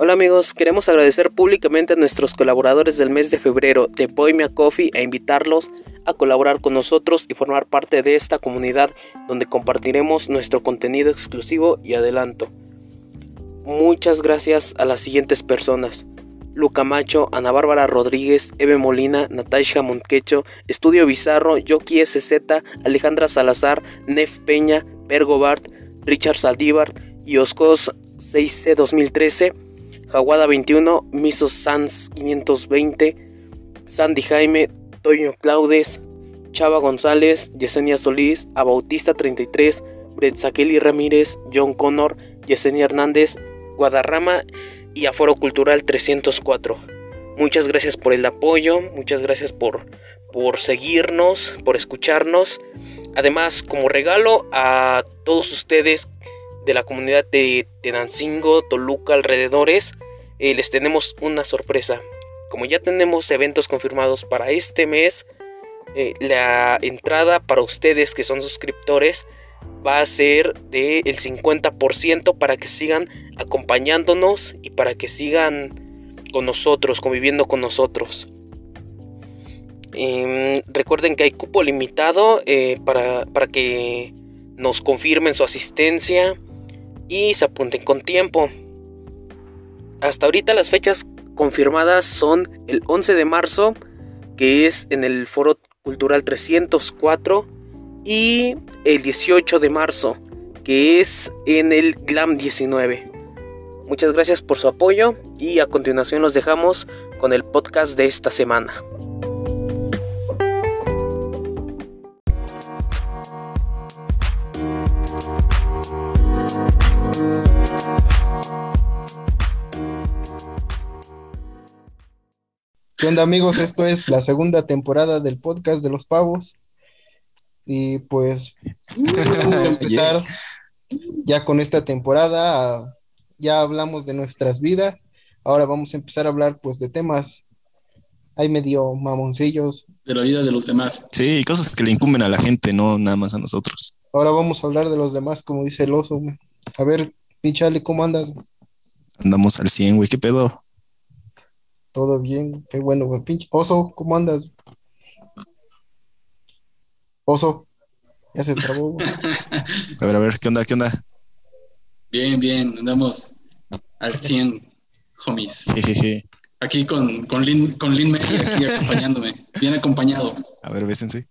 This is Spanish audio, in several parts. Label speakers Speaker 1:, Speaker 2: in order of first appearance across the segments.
Speaker 1: Hola amigos, queremos agradecer públicamente a nuestros colaboradores del mes de febrero de Bohemia Coffee e invitarlos a colaborar con nosotros y formar parte de esta comunidad donde compartiremos nuestro contenido exclusivo y adelanto. Muchas gracias a las siguientes personas. Luca Macho, Ana Bárbara Rodríguez, Eve Molina, Natasha Monquecho, Estudio Bizarro, Yoki SZ, Alejandra Salazar, Nef Peña, Pergo Bart, Richard Saldívar, Oscos 6C 2013, Jaguada 21, Miso Sans 520, Sandy Jaime, Toño Claudes, Chava González, Yesenia Solís, Abautista 33, Bretzakeli Ramírez, John Connor, Yesenia Hernández, Guadarrama y Aforo Cultural 304. Muchas gracias por el apoyo, muchas gracias por, por seguirnos, por escucharnos. Además, como regalo a todos ustedes de la comunidad de Tenancingo, Toluca, alrededores, eh, les tenemos una sorpresa. Como ya tenemos eventos confirmados para este mes, eh, la entrada para ustedes que son suscriptores va a ser del 50% para que sigan acompañándonos y para que sigan con nosotros, conviviendo con nosotros. Em, recuerden que hay cupo limitado eh, para, para que nos confirmen su asistencia y se apunten con tiempo. Hasta ahorita las fechas confirmadas son el 11 de marzo, que es en el Foro Cultural 304, y el 18 de marzo, que es en el GLAM 19. Muchas gracias por su apoyo y a continuación los dejamos con el podcast de esta semana.
Speaker 2: ¿Qué onda amigos? Esto es la segunda temporada del podcast de los pavos. Y pues vamos a empezar ya con esta temporada. Ya hablamos de nuestras vidas. Ahora vamos a empezar a hablar pues de temas hay medio mamoncillos.
Speaker 3: De la vida de los demás.
Speaker 4: Sí, cosas que le incumben a la gente, no nada más a nosotros.
Speaker 2: Ahora vamos a hablar de los demás, como dice el oso. A ver, pinchale, ¿cómo andas?
Speaker 4: Andamos al 100, güey, ¿qué pedo?
Speaker 2: Todo bien, qué bueno, güey. Pinche oso, ¿cómo andas? Oso, ya se trabó.
Speaker 4: a ver, a ver, ¿qué onda? ¿Qué onda?
Speaker 3: Bien, bien, andamos al 100, homies.
Speaker 4: Jejeje.
Speaker 3: Aquí con, con Lin, con Lin aquí acompañándome, bien acompañado.
Speaker 4: A ver, bésense.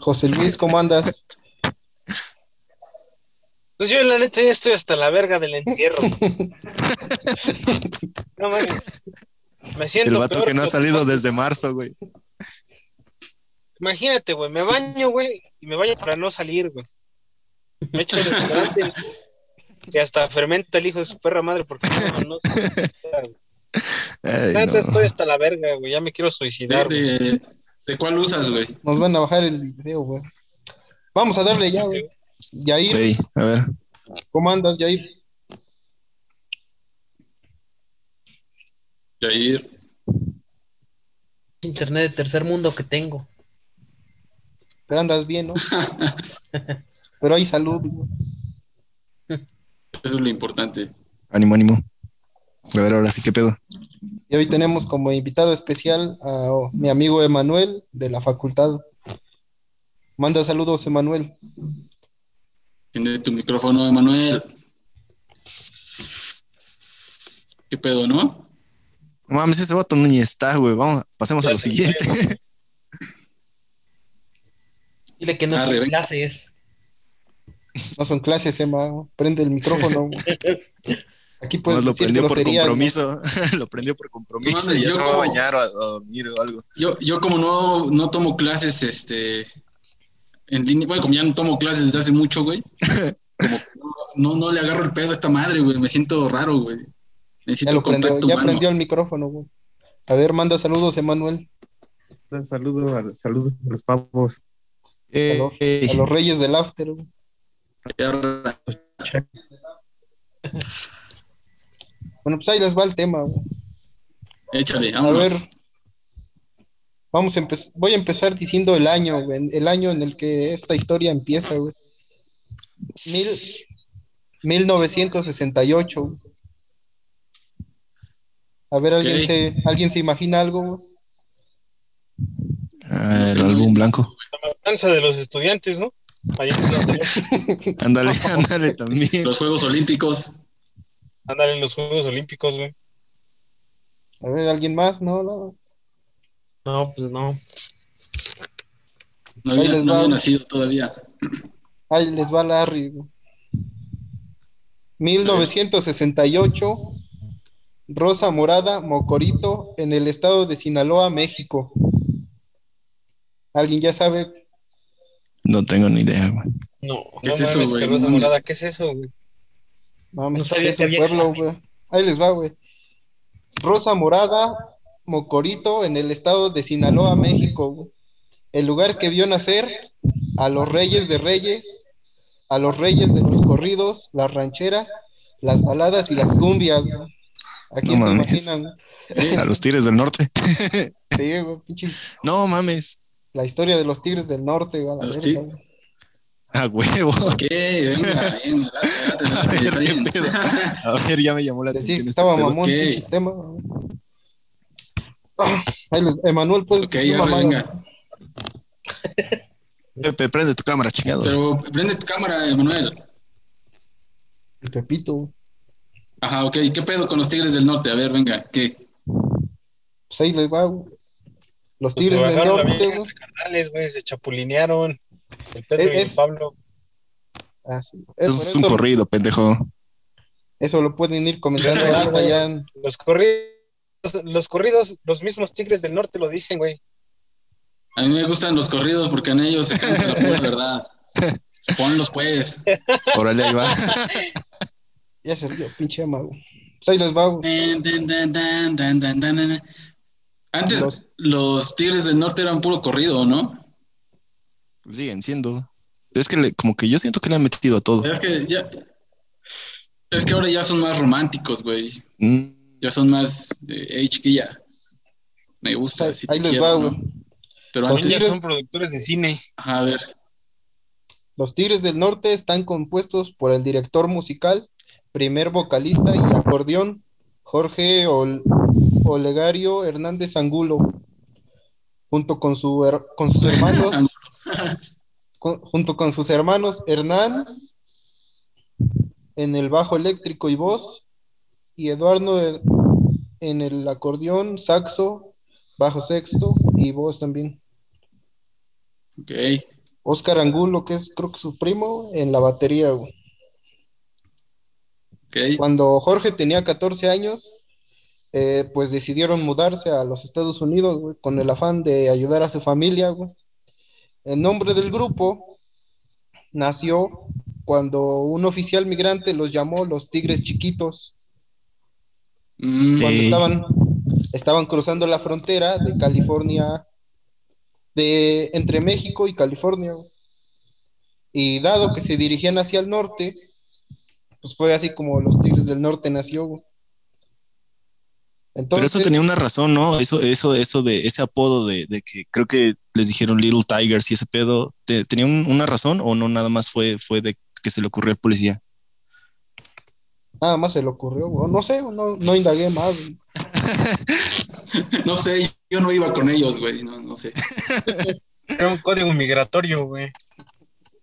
Speaker 2: José Luis, ¿cómo andas?
Speaker 5: Pues yo la neta ya estoy hasta la verga del encierro. no mames. Me siento
Speaker 4: El vato que no ha salido desde marzo, güey.
Speaker 5: Imagínate, güey, me baño, güey, y me baño para no salir, güey. Me echo restaurante y hasta fermenta el hijo de su perra madre porque no, no
Speaker 4: Ay,
Speaker 5: no.
Speaker 4: no.
Speaker 5: estoy hasta la verga, güey, ya me quiero suicidar. güey.
Speaker 3: ¿De, de cuál usas, güey?
Speaker 2: Nos van a bajar el video, güey. Vamos a darle ya, güey. Yair,
Speaker 4: Sí, a ver.
Speaker 2: ¿cómo andas, Yair?
Speaker 3: Jair.
Speaker 1: Internet de tercer mundo que tengo.
Speaker 2: Pero andas bien, ¿no? Pero hay salud.
Speaker 3: Eso es lo importante.
Speaker 4: Ánimo, ánimo. A ver, ahora sí, ¿qué pedo?
Speaker 2: Y hoy tenemos como invitado especial a oh, mi amigo Emanuel de la facultad. Manda saludos, Emanuel.
Speaker 3: Tienes tu micrófono, Emanuel. ¿Qué pedo, no?
Speaker 4: No mames, ese vato no ni está, güey. Vamos, pasemos a lo siguiente.
Speaker 1: Dile que no
Speaker 3: Arre,
Speaker 1: son clases.
Speaker 2: No son clases, Emma. Prende el micrófono. Aquí puedes
Speaker 4: Nos lo
Speaker 2: decir
Speaker 4: prendió por
Speaker 2: ¿no?
Speaker 4: compromiso. lo prendió por compromiso
Speaker 3: No mames,
Speaker 4: y ya se va a bañar o a, a dormir o algo.
Speaker 3: Yo, yo como no, no tomo clases, este, en línea, bueno, como ya no tomo clases desde hace mucho, güey, como que no, no, no le agarro el pedo a esta madre, güey, me siento raro, güey.
Speaker 2: Ya
Speaker 3: Necesito
Speaker 2: lo prendió,
Speaker 3: contacto
Speaker 2: ya
Speaker 3: humano.
Speaker 2: prendió el micrófono, güey. A ver, manda saludos, Emanuel.
Speaker 6: Saludos a, saludos a los pavos.
Speaker 2: A
Speaker 4: Eh,
Speaker 2: los,
Speaker 4: eh,
Speaker 2: a los reyes del after, güey.
Speaker 3: Ya,
Speaker 2: Bueno, pues ahí les va el tema, güey.
Speaker 3: Échale,
Speaker 2: A
Speaker 3: vámonos.
Speaker 2: ver, vamos a empezar. Voy a empezar diciendo el año, güey. El año en el que esta historia empieza, güey. Mil, 1968. A ver, ¿alguien, se, ¿alguien se imagina algo? güey?
Speaker 4: Ah, el álbum blanco.
Speaker 5: La matanza de los estudiantes, ¿no?
Speaker 4: Ándale, ándale también.
Speaker 3: Los Juegos Olímpicos.
Speaker 5: Andan en los Juegos Olímpicos, güey.
Speaker 2: A ver, ¿alguien más? No, no.
Speaker 5: No, pues no.
Speaker 3: No había,
Speaker 2: les
Speaker 3: no
Speaker 2: va.
Speaker 3: había nacido todavía.
Speaker 2: Ahí les va Larry. güey. 1968, Rosa Morada, Mocorito, en el estado de Sinaloa, México. ¿Alguien ya sabe?
Speaker 4: No tengo ni idea, güey.
Speaker 5: No,
Speaker 3: ¿Qué
Speaker 5: no
Speaker 3: es eso, güey?
Speaker 5: que Rosa
Speaker 3: No.
Speaker 5: Morada, ¿qué es eso, güey?
Speaker 2: Mames,
Speaker 5: No sabía
Speaker 2: es
Speaker 5: que había
Speaker 2: pueblo, güey. Ahí les va, güey. Rosa Morada, Mocorito, en el estado de Sinaloa, México. El lugar que vio nacer a los reyes de reyes, a los reyes de los corridos, las rancheras, las baladas y las cumbias. güey. ¿A quién
Speaker 4: No
Speaker 2: se
Speaker 4: mames.
Speaker 2: imaginan?
Speaker 4: A los Tigres del Norte.
Speaker 2: Sí, güey, pinches-
Speaker 4: No mames.
Speaker 2: La historia de los tigres del norte, güey, a la
Speaker 3: Los
Speaker 2: verga,
Speaker 3: tig-
Speaker 2: güey.
Speaker 4: A huevo.
Speaker 3: Ok, venga, bien, date, date,
Speaker 4: A ver. A ver, ya me llamó la
Speaker 2: Decía
Speaker 4: atención. este
Speaker 2: estaba mamón
Speaker 3: Ok.
Speaker 2: pinche tema. güey. Ah, ahí les- Emanuel, puedes
Speaker 3: Ok,
Speaker 2: decir
Speaker 3: ya,
Speaker 2: mamadas.
Speaker 3: venga.
Speaker 4: Pepe, prende tu cámara, chingado.
Speaker 3: Pero prende tu cámara, Emanuel.
Speaker 2: El Pepito.
Speaker 3: Ajá, ok. ¿Qué pedo con los Tigres del Norte? A ver, venga, ¿qué?
Speaker 2: Pues ahí les va, güey. Los
Speaker 5: Pues
Speaker 2: tigres del norte,
Speaker 5: vieja
Speaker 2: güey.
Speaker 5: entre carnales, güey, se chapulinearon. El Pedro
Speaker 2: Es-
Speaker 5: y el
Speaker 2: es-
Speaker 5: Pablo.
Speaker 2: Ah, sí. Por
Speaker 4: Eso es un
Speaker 2: eso,
Speaker 4: corrido, pendejo.
Speaker 2: eso lo pueden ir comentando
Speaker 5: Ah,
Speaker 2: ahorita ya.
Speaker 5: Los corridos, los corridos, los mismos Tigres del Norte lo dicen, güey.
Speaker 3: A mí me gustan los corridos porque en ellos se canta la pura verdad. Ponlos, pues.
Speaker 4: Órale, ahí va.
Speaker 2: Ya se río, pinche güey. Pues
Speaker 3: dan, dan, dan. Antes
Speaker 2: Los-
Speaker 3: los... Tigres del Norte eran puro corrido, ¿no?
Speaker 4: Siguen siendo. Es que le- como que yo siento que le han metido a todo.
Speaker 3: Es que ya. Es que ahora ya son más románticos, güey.
Speaker 4: Mm,
Speaker 3: Ya son más de chiquilla. Me gusta.
Speaker 2: Ahí- les
Speaker 3: quiero,
Speaker 2: va,
Speaker 3: ¿no?
Speaker 2: güey.
Speaker 3: Pero
Speaker 2: Los
Speaker 3: antes,
Speaker 5: Ya
Speaker 2: Tigres-
Speaker 5: son productores de cine.
Speaker 3: ajá, a ver.
Speaker 2: Los Tigres del Norte están compuestos por el director musical, primer vocalista y acordeón, Jorge Ol- Olegario Hernández Angulo, junto con, su con sus hermanos, con- junto con sus hermanos Hernán en el bajo eléctrico y voz, y Eduardo en- en el acordeón, saxo, bajo sexto y voz también.
Speaker 3: Ok.
Speaker 2: Oscar Angulo, que es creo que su primo, en la batería, güey.
Speaker 3: Ok.
Speaker 2: Cuando Jorge tenía 14 años, eh, pues decidieron mudarse a los Estados Unidos, güey, con el afán de ayudar a su familia, güey. El nombre del grupo nació cuando un oficial migrante los llamó los Tigres Chiquitos, cuando
Speaker 4: Ey.
Speaker 2: estaban, estaban cruzando la frontera de California, de entre México y California. Y dado que se dirigían hacia el norte, pues fue así como los Tigres del Norte nació. güey.
Speaker 4: Pero
Speaker 2: Entonces,
Speaker 4: eso tenía una razón, ¿no? Eso, eso, eso de ese apodo de, de que creo que les dijeron Little Tigers y ese pedo, ¿te- ¿tenía un- una razón o no nada más fue, fue de que se le ocurrió al policía?
Speaker 2: Nada más se le ocurrió, güey. no sé, no, no indagué más. güey.
Speaker 3: No sé, yo no iba con ellos, güey. No, no sé.
Speaker 5: Era un código migratorio, güey.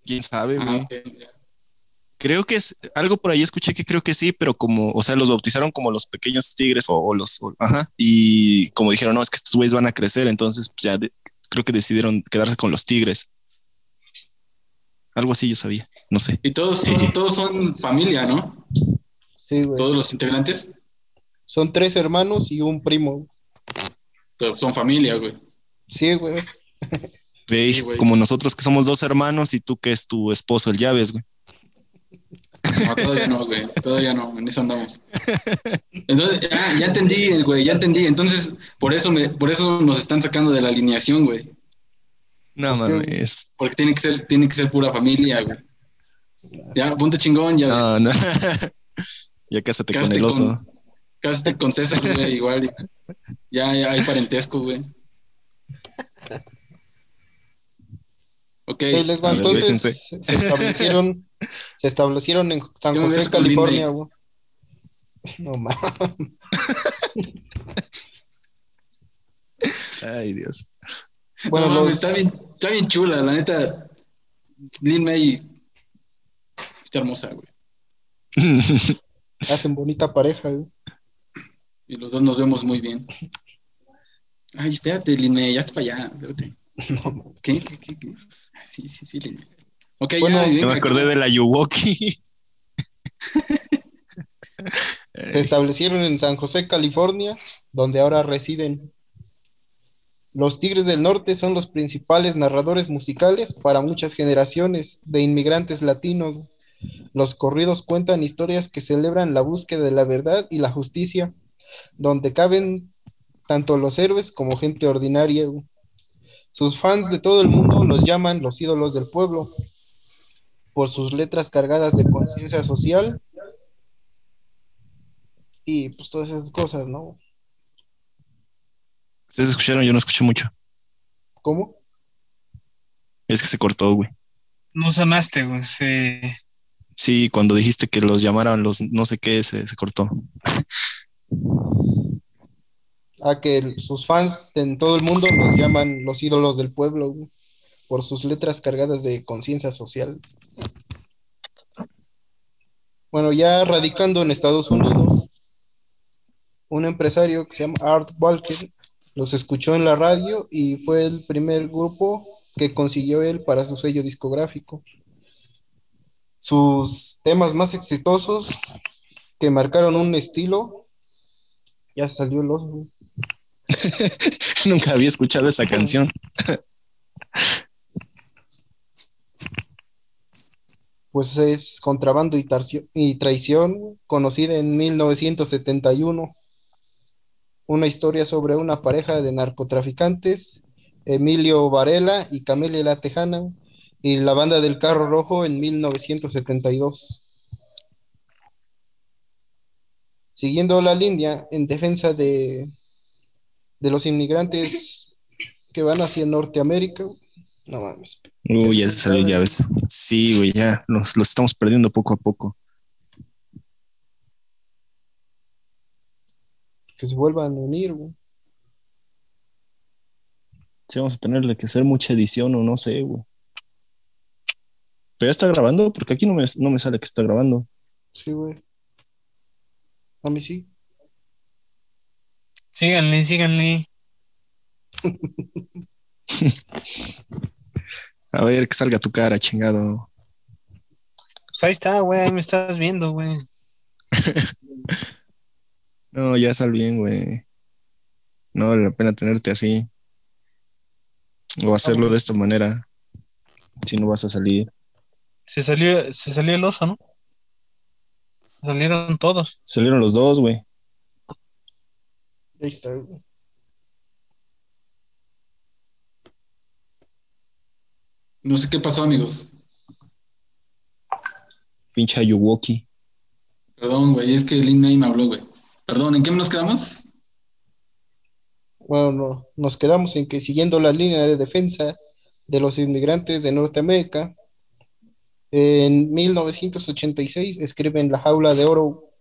Speaker 4: ¿Quién sabe,
Speaker 3: Ah,
Speaker 4: güey? Creo que es algo por ahí escuché que creo que sí, pero como, o sea, los bautizaron como los pequeños tigres o, o los, o- ajá, y como dijeron, no, es que estos güeyes van a crecer, entonces pues, ya de- creo que decidieron quedarse con los tigres. Algo así yo sabía, no sé.
Speaker 3: Y todos son, todos son familia, ¿no?
Speaker 2: Sí, güey.
Speaker 3: Todos los integrantes
Speaker 2: Son tres hermanos y un primo.
Speaker 3: pero son familia, güey.
Speaker 2: Sí, güey.
Speaker 4: Ey,
Speaker 3: Sí, güey.
Speaker 4: como nosotros que somos dos hermanos y tú que es tu esposo, el llaves, güey.
Speaker 3: No, todavía no, güey. Todavía no, en eso andamos. Entonces, ya, ya entendí, güey, ya entendí. Entonces, por eso me, por eso nos están sacando de la alineación, güey.
Speaker 4: No mames.
Speaker 3: Porque tiene que ser, tiene que ser pura familia, güey. Ya, ponte chingón, ya.
Speaker 4: No, no. ya cásate con el oso.
Speaker 3: con- Cásate con César, güey, igual. Ya, ya hay parentesco, güey. Ok.
Speaker 2: Ahí les va.
Speaker 4: ver,
Speaker 2: Entonces se establecieron, Se establecieron en San
Speaker 3: Yo
Speaker 2: José, California, güey. No mames.
Speaker 4: Ay, Dios.
Speaker 2: Bueno,
Speaker 3: no, está, bien, está bien chula, la neta. Lin May está hermosa, güey.
Speaker 2: hacen bonita pareja, güey.
Speaker 3: Y los dos nos vemos muy bien. Ay, espérate, Lin May, ya está para allá. Espérate.
Speaker 2: No.
Speaker 3: ¿Qué? ¿Qué? ¿Qué? qué? Sí, sí, sí, Lin May. Ok,
Speaker 2: Bueno,
Speaker 3: ya. venga,
Speaker 4: me acordé de la Yuwoki.
Speaker 2: Se establecieron en San José, California, donde ahora residen. Los Tigres del Norte son los principales narradores musicales para muchas generaciones de inmigrantes latinos. Los corridos cuentan historias que celebran la búsqueda de la verdad y la justicia, donde caben tanto los héroes como gente ordinaria. Sus fans de todo el mundo los llaman los ídolos del pueblo por sus letras cargadas de conciencia social y pues todas esas cosas, ¿no?
Speaker 4: Ustedes escucharon, yo no escuché mucho.
Speaker 2: ¿Cómo?
Speaker 4: Es que se cortó, güey.
Speaker 5: No sonaste, güey. Se...
Speaker 4: Sí, cuando dijiste que los llamaran los no sé qué, se, cortó.
Speaker 2: A que sus fans en todo el mundo los llaman los ídolos del pueblo por sus letras cargadas de conciencia social. Bueno, ya radicando en Estados Unidos, un empresario que se llama Art Walker los escuchó en la radio y fue el primer grupo que consiguió él para su sello discográfico. Sus temas más exitosos que marcaron un estilo, ya salió el oso.
Speaker 4: Nunca había escuchado esa canción.
Speaker 2: pues es Contrabando y Traición, conocida en 1971. Una historia sobre una pareja de narcotraficantes, Emilio Varela y Camelia La Tejana, y la banda del Carro Rojo en 1972. Siguiendo la línea en defensa de, de los inmigrantes que van hacia Norteamérica. No mames.
Speaker 4: Uy, ya se salió, ya ves. Sí, güey, ya los, los estamos perdiendo poco a poco.
Speaker 2: Que se vuelvan a unir, güey.
Speaker 4: Sí, vamos a tenerle que hacer mucha edición o no sé, güey. Pero ya está grabando, porque aquí no me, no me sale que está grabando.
Speaker 2: Sí, güey. A mí sí.
Speaker 5: Síganle, síganle.
Speaker 4: A ver, que salga tu cara, chingado.
Speaker 5: Pues ahí está, güey. Ahí me estás viendo, güey.
Speaker 4: No, ya sal bien, güey. No vale la pena tenerte así. O hacerlo de esta manera. Si no vas a salir.
Speaker 5: Se salió, se salió el oso, ¿no? Salieron todos.
Speaker 4: Salieron los dos, güey.
Speaker 2: Ahí está, güey.
Speaker 3: No sé qué pasó, amigos.
Speaker 4: Pinche Ayuwoki.
Speaker 3: Perdón, güey, es que Lin May me habló, güey. Perdón, ¿en qué nos quedamos?
Speaker 2: Bueno, no- nos quedamos en que siguiendo la línea de defensa de los inmigrantes de Norteamérica, en 1986 escriben La Jaula de Oro,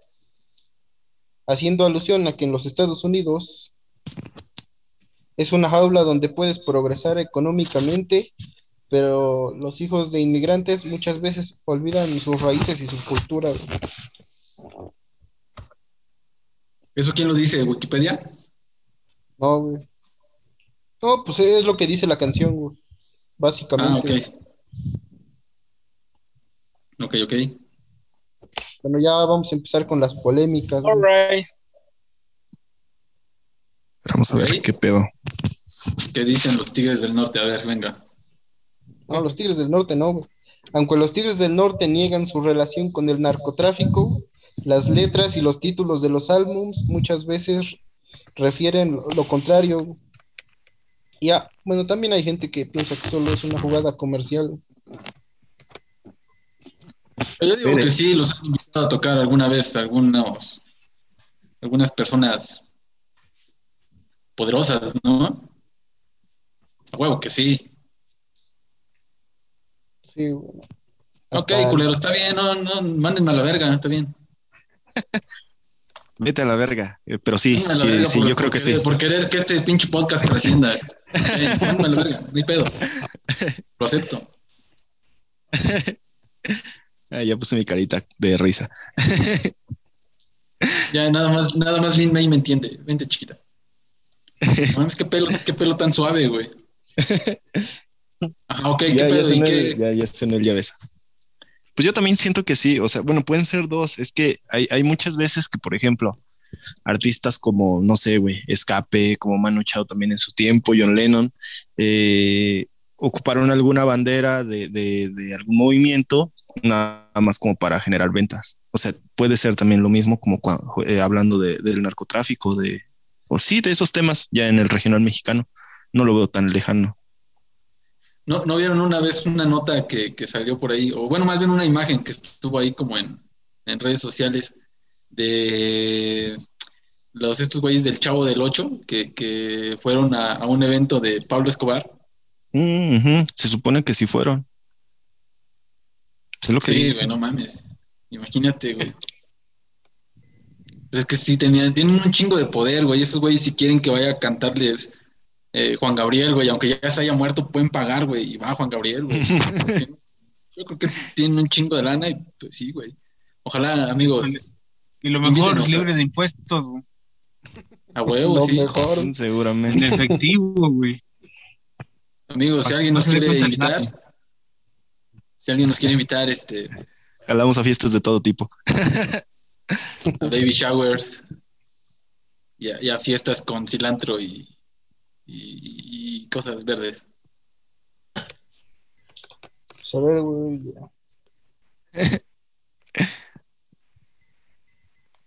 Speaker 2: haciendo alusión a que en los Estados Unidos es una jaula donde puedes progresar económicamente, pero los hijos de inmigrantes muchas veces olvidan sus raíces y su cultura.
Speaker 3: ¿Eso quién lo dice? ¿Wikipedia?
Speaker 2: No, güey. No, pues es lo que dice la canción, güey.
Speaker 3: Ah,
Speaker 2: Básicamente.
Speaker 3: ok. Ok, ok.
Speaker 2: Bueno, ya vamos a empezar con las polémicas. güey.
Speaker 5: Alright.
Speaker 4: Vamos a ver qué pedo.
Speaker 3: ¿Qué dicen los Tigres del Norte? A ver, venga.
Speaker 2: No, los Tigres del Norte no, güey. Aunque los Tigres del Norte niegan su relación con el narcotráfico, las letras y los títulos de los álbums muchas veces refieren lo- contrario. güey. Y ah, bueno, también hay gente que piensa que solo es una jugada comercial.
Speaker 3: Yo digo
Speaker 4: Sí,
Speaker 3: que sí, los han invitado a tocar alguna vez algunos, algunas personas poderosas, ¿no? A huevo que sí.
Speaker 2: Sí, güey.
Speaker 3: Ok,
Speaker 2: Hasta-
Speaker 3: culero, está bien, no, no, mándenme a la verga, está bien.
Speaker 4: Vete a la verga. Eh, Pero sí,
Speaker 3: Mándenme a la
Speaker 4: sí,
Speaker 3: verga
Speaker 4: sí,
Speaker 3: por-
Speaker 4: yo creo
Speaker 3: por
Speaker 4: que sí.
Speaker 3: Por querer que este pinche podcast trascienda. Eh, mándenme a la verga, no hay pedo. Lo acepto.
Speaker 4: Ah, ya puse mi carita de risa.
Speaker 3: Ya nada más, nada más Lin May me entiende. Vente, chiquita. Mames, qué pelo, qué pelo tan suave, güey. Ajá, ok, qué
Speaker 4: ya, ya,
Speaker 3: pedo, y
Speaker 4: sonó
Speaker 3: qué.
Speaker 4: ya, ya sonó el llaveza. Pues yo también siento que sí, o sea, bueno, pueden ser dos. Es que hay, hay muchas veces que, por ejemplo, artistas como, no sé, güey, Escape, como Manu Chao también en su tiempo, John Lennon, eh, ocuparon alguna bandera de, de, de algún movimiento, nada más como para generar ventas. O sea, puede ser también lo mismo como cuando, eh, hablando de, del narcotráfico, de, o sí, de esos temas ya en el regional mexicano. No lo veo tan lejano.
Speaker 3: ¿No, ¿No vieron una vez una nota que, que salió por ahí? O bueno, más bien una imagen que estuvo ahí como en, en redes sociales de los estos güeyes del Chavo del Ocho que, que fueron a, a un evento de Pablo Escobar.
Speaker 4: Mm. Se supone que sí fueron. Es lo que
Speaker 3: Sí, güey, no mames. Imagínate, güey. Es que sí, tenían, tienen un chingo de poder, güey. Esos güeyes si quieren que vaya a cantarles eh, Juan Gabriel, güey, aunque ya se haya muerto, pueden pagar, güey. Y va Juan Gabriel, güey. Yo creo que tienen un chingo de lana y pues sí, güey. Ojalá, amigos,
Speaker 5: Y lo mejor,
Speaker 3: Invítenos,
Speaker 5: libre de impuestos, güey.
Speaker 3: a huevo,
Speaker 2: Lo
Speaker 3: sí.
Speaker 2: mejor.
Speaker 5: En
Speaker 4: Seguramente.
Speaker 5: efectivo, güey.
Speaker 3: Amigos, si alguien nos quiere invitar,
Speaker 5: nada.
Speaker 3: Si alguien nos quiere invitar, este,
Speaker 4: Jalamos a fiestas de todo tipo.
Speaker 3: a baby showers y a, y a fiestas con cilantro y, y- y cosas verdes.
Speaker 2: Pues a ver, güey. ya.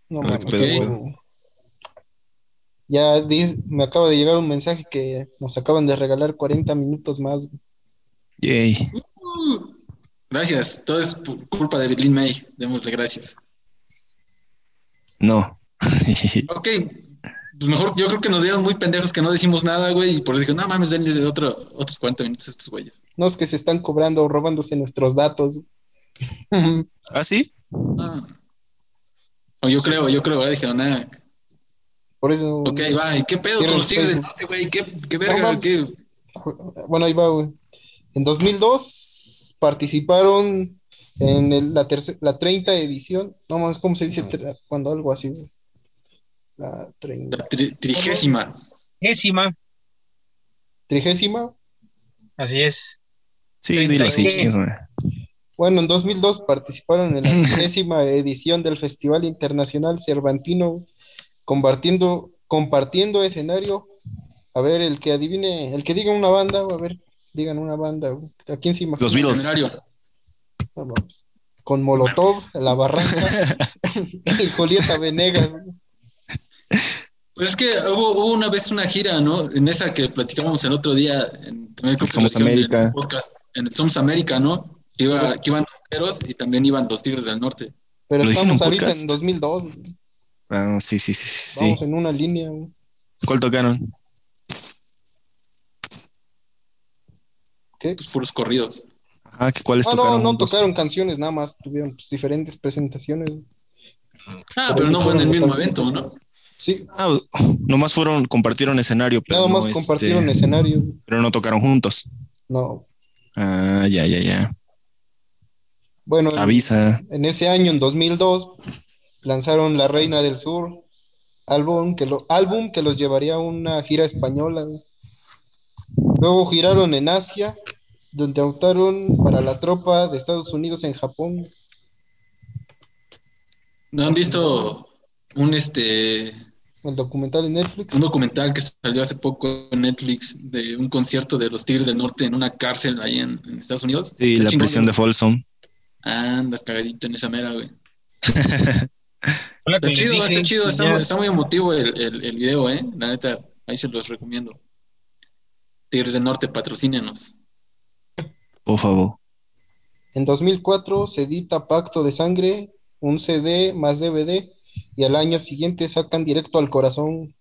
Speaker 2: No
Speaker 3: pedo,
Speaker 2: güey. Ya di- me acaba de llegar un mensaje que nos acaban de regalar 40 minutos más. güey.
Speaker 4: Yay.
Speaker 3: Uh, gracias, todo es por culpa de Berlin May, démosle gracias.
Speaker 4: No.
Speaker 3: Ok, pues mejor, yo creo que nos dieron muy pendejos que no decimos nada, güey, y por eso dije, no mames, denle de otro, otros 40 minutos a estos güeyes.
Speaker 2: No es que se están cobrando, robándose nuestros datos.
Speaker 4: ¿Ah, sí?
Speaker 3: Ah. O yo creo, yo creo, ahora dijeron, nada,
Speaker 2: Por eso.
Speaker 3: ok, va, ¿y qué pedo con los tigres del norte, güey? ¿Qué, qué verga?
Speaker 2: Bueno, ahí va, güey. En 2002 participaron en el- la, terce- la 30 edición. No mames, ¿cómo se dice tra- cuando algo así, güey? La 30.
Speaker 3: La tri- trigésima.
Speaker 5: Décima.
Speaker 2: Trigésima.
Speaker 5: Así es.
Speaker 4: Sí, dilo madre.
Speaker 2: Bueno, en 2002 participaron en la décima edición del Festival Internacional Cervantino, compartiendo, compartiendo escenario. A ver, el que adivine, el que diga una banda, a ver, digan una banda. güey. Aquí encima.
Speaker 4: Los Beatles.
Speaker 2: No. Con Molotov, La Barranca, y Julieta Venegas.
Speaker 3: Pues es que hubo, hubo una vez una gira, ¿no? En esa que platicábamos el otro día. En, también que
Speaker 4: Somos
Speaker 3: platicaron en el
Speaker 4: América.
Speaker 3: podcast, en el Somos América, ¿no? Que, iba, que iban rockeros y también iban los Tigres del Norte.
Speaker 2: Pero
Speaker 4: ¿Lo dije en
Speaker 2: estamos
Speaker 4: un
Speaker 2: ahorita
Speaker 4: podcast?
Speaker 2: en 2002. güey.
Speaker 4: Ah, sí, sí, sí, sí.
Speaker 2: Vamos en una línea.
Speaker 4: ¿Cuál tocaron?
Speaker 2: ¿Qué?
Speaker 3: Pues puros corridos.
Speaker 4: Ah, ¿que ¿cuáles
Speaker 2: no,
Speaker 4: tocaron?
Speaker 2: no
Speaker 4: juntos?
Speaker 2: tocaron canciones, nada más tuvieron pues, diferentes presentaciones.
Speaker 3: Ah,
Speaker 2: Pero
Speaker 3: pero no fue en el
Speaker 2: fueron
Speaker 3: mismo evento. ¿no?
Speaker 2: Sí,
Speaker 4: Ah, nomás fueron, compartieron escenario, pero
Speaker 2: nada
Speaker 4: no,
Speaker 2: más
Speaker 4: este,
Speaker 2: compartieron escenario. güey.
Speaker 4: pero no tocaron juntos.
Speaker 2: No,
Speaker 4: Ah, ya, ya, ya.
Speaker 2: bueno, en,
Speaker 4: Avisa.
Speaker 2: en ese año, en 2002, lanzaron La Reina del Sur, álbum que, lo, álbum que los llevaría a una gira española. Luego giraron en Asia, donde optaron para la tropa de Estados Unidos en Japón.
Speaker 3: ¿No han visto un este
Speaker 2: El documental en Netflix.
Speaker 3: un documental que salió hace poco en Netflix de un concierto de los Tigres del Norte en una cárcel ahí en, en Estados Unidos?
Speaker 4: Sí, la
Speaker 3: chingón,
Speaker 4: prisión de. Folsom.
Speaker 3: Andas cagadito en esa mera, güey. Está chido,
Speaker 5: dije,
Speaker 3: está chido, está, muy- está muy emotivo el, el, el video, ¿eh? La neta, ahí se los recomiendo. Tigres del Norte, patrocínenos.
Speaker 4: Por favor.
Speaker 2: En 2004 se edita Pacto de Sangre, un CD más DVD, y al año siguiente sacan Directo al Corazón.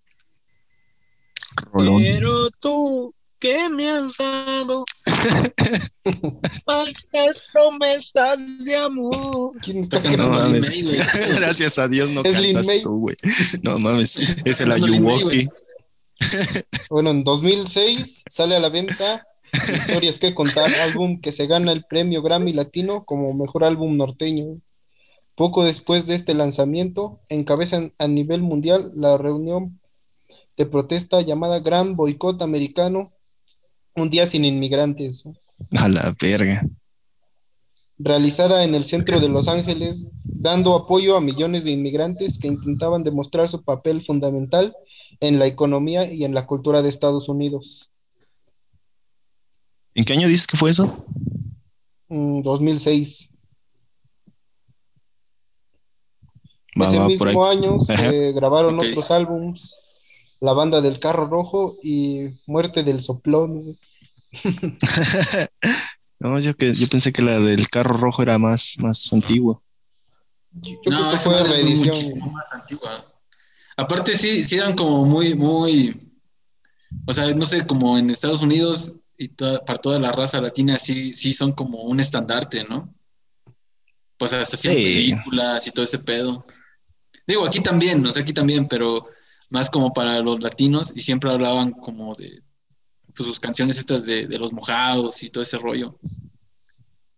Speaker 4: Rolón.
Speaker 5: Pero tú, ¿qué me has dado? Falsas promesas de amor.
Speaker 2: ¿Quién está
Speaker 4: No mames.
Speaker 3: May.
Speaker 4: Gracias a Dios no
Speaker 2: Es
Speaker 4: cantas tú, güey. No mames, es el. Ayuwoki.
Speaker 2: Bueno, en 2006 sale a la venta Historias que contar, álbum que se gana el premio Grammy Latino como mejor álbum norteño. Poco después de este lanzamiento, encabezan a nivel mundial la reunión de protesta llamada Gran Boicot Americano, un día sin inmigrantes,
Speaker 4: A la verga.
Speaker 2: realizada en el centro de Los Ángeles, dando apoyo a millones de inmigrantes que intentaban demostrar su papel fundamental en la economía y en la cultura de Estados Unidos.
Speaker 4: ¿En qué año dices que fue eso?
Speaker 2: Mm, 2006.
Speaker 4: Va,
Speaker 2: Ese
Speaker 4: va,
Speaker 2: mismo año se grabaron otros álbums, La Banda del Carro Rojo y Muerte del Soplón.
Speaker 4: no, yo, que, yo pensé que la del carro rojo era más, más antigua.
Speaker 2: Yo, yo creo
Speaker 3: No,
Speaker 2: que
Speaker 3: esa
Speaker 2: fue reedición.
Speaker 3: muchísimo más antigua. Aparte, sí, sí eran como muy, muy. O sea, no sé, como en Estados Unidos y toda- para toda la raza latina, sí, sí son como un estandarte, ¿no? Pues hasta
Speaker 4: Sí.
Speaker 3: películas y todo ese pedo. Digo, aquí también, o sea, aquí también, pero más como para los latinos y siempre hablaban como de pues, sus canciones estas de, de los mojados y todo ese rollo.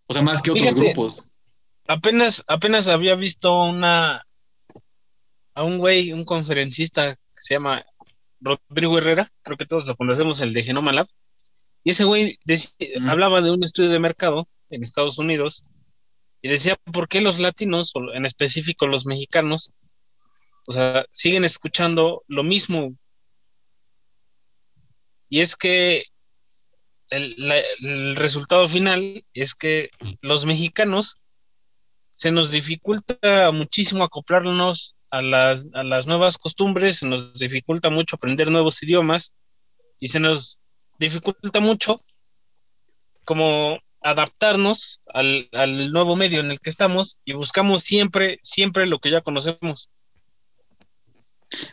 Speaker 3: O sea, más que otros
Speaker 5: Fíjate.
Speaker 3: grupos.
Speaker 5: Apenas, apenas había visto una a un güey, un conferencista que se llama Rodrigo Herrera, creo que todos lo conocemos, el de Genoma Lab. Y ese güey hablaba de un estudio de mercado en Estados Unidos y decía por qué los latinos, o en específico los mexicanos, o sea, siguen escuchando lo mismo. Y es que el, la- el resultado final es que los mexicanos se nos dificulta muchísimo acoplarnos a las, a las nuevas costumbres, se nos dificulta mucho aprender nuevos idiomas y se nos dificulta mucho como adaptarnos al, al nuevo medio en el que estamos y buscamos siempre, siempre lo que ya conocemos.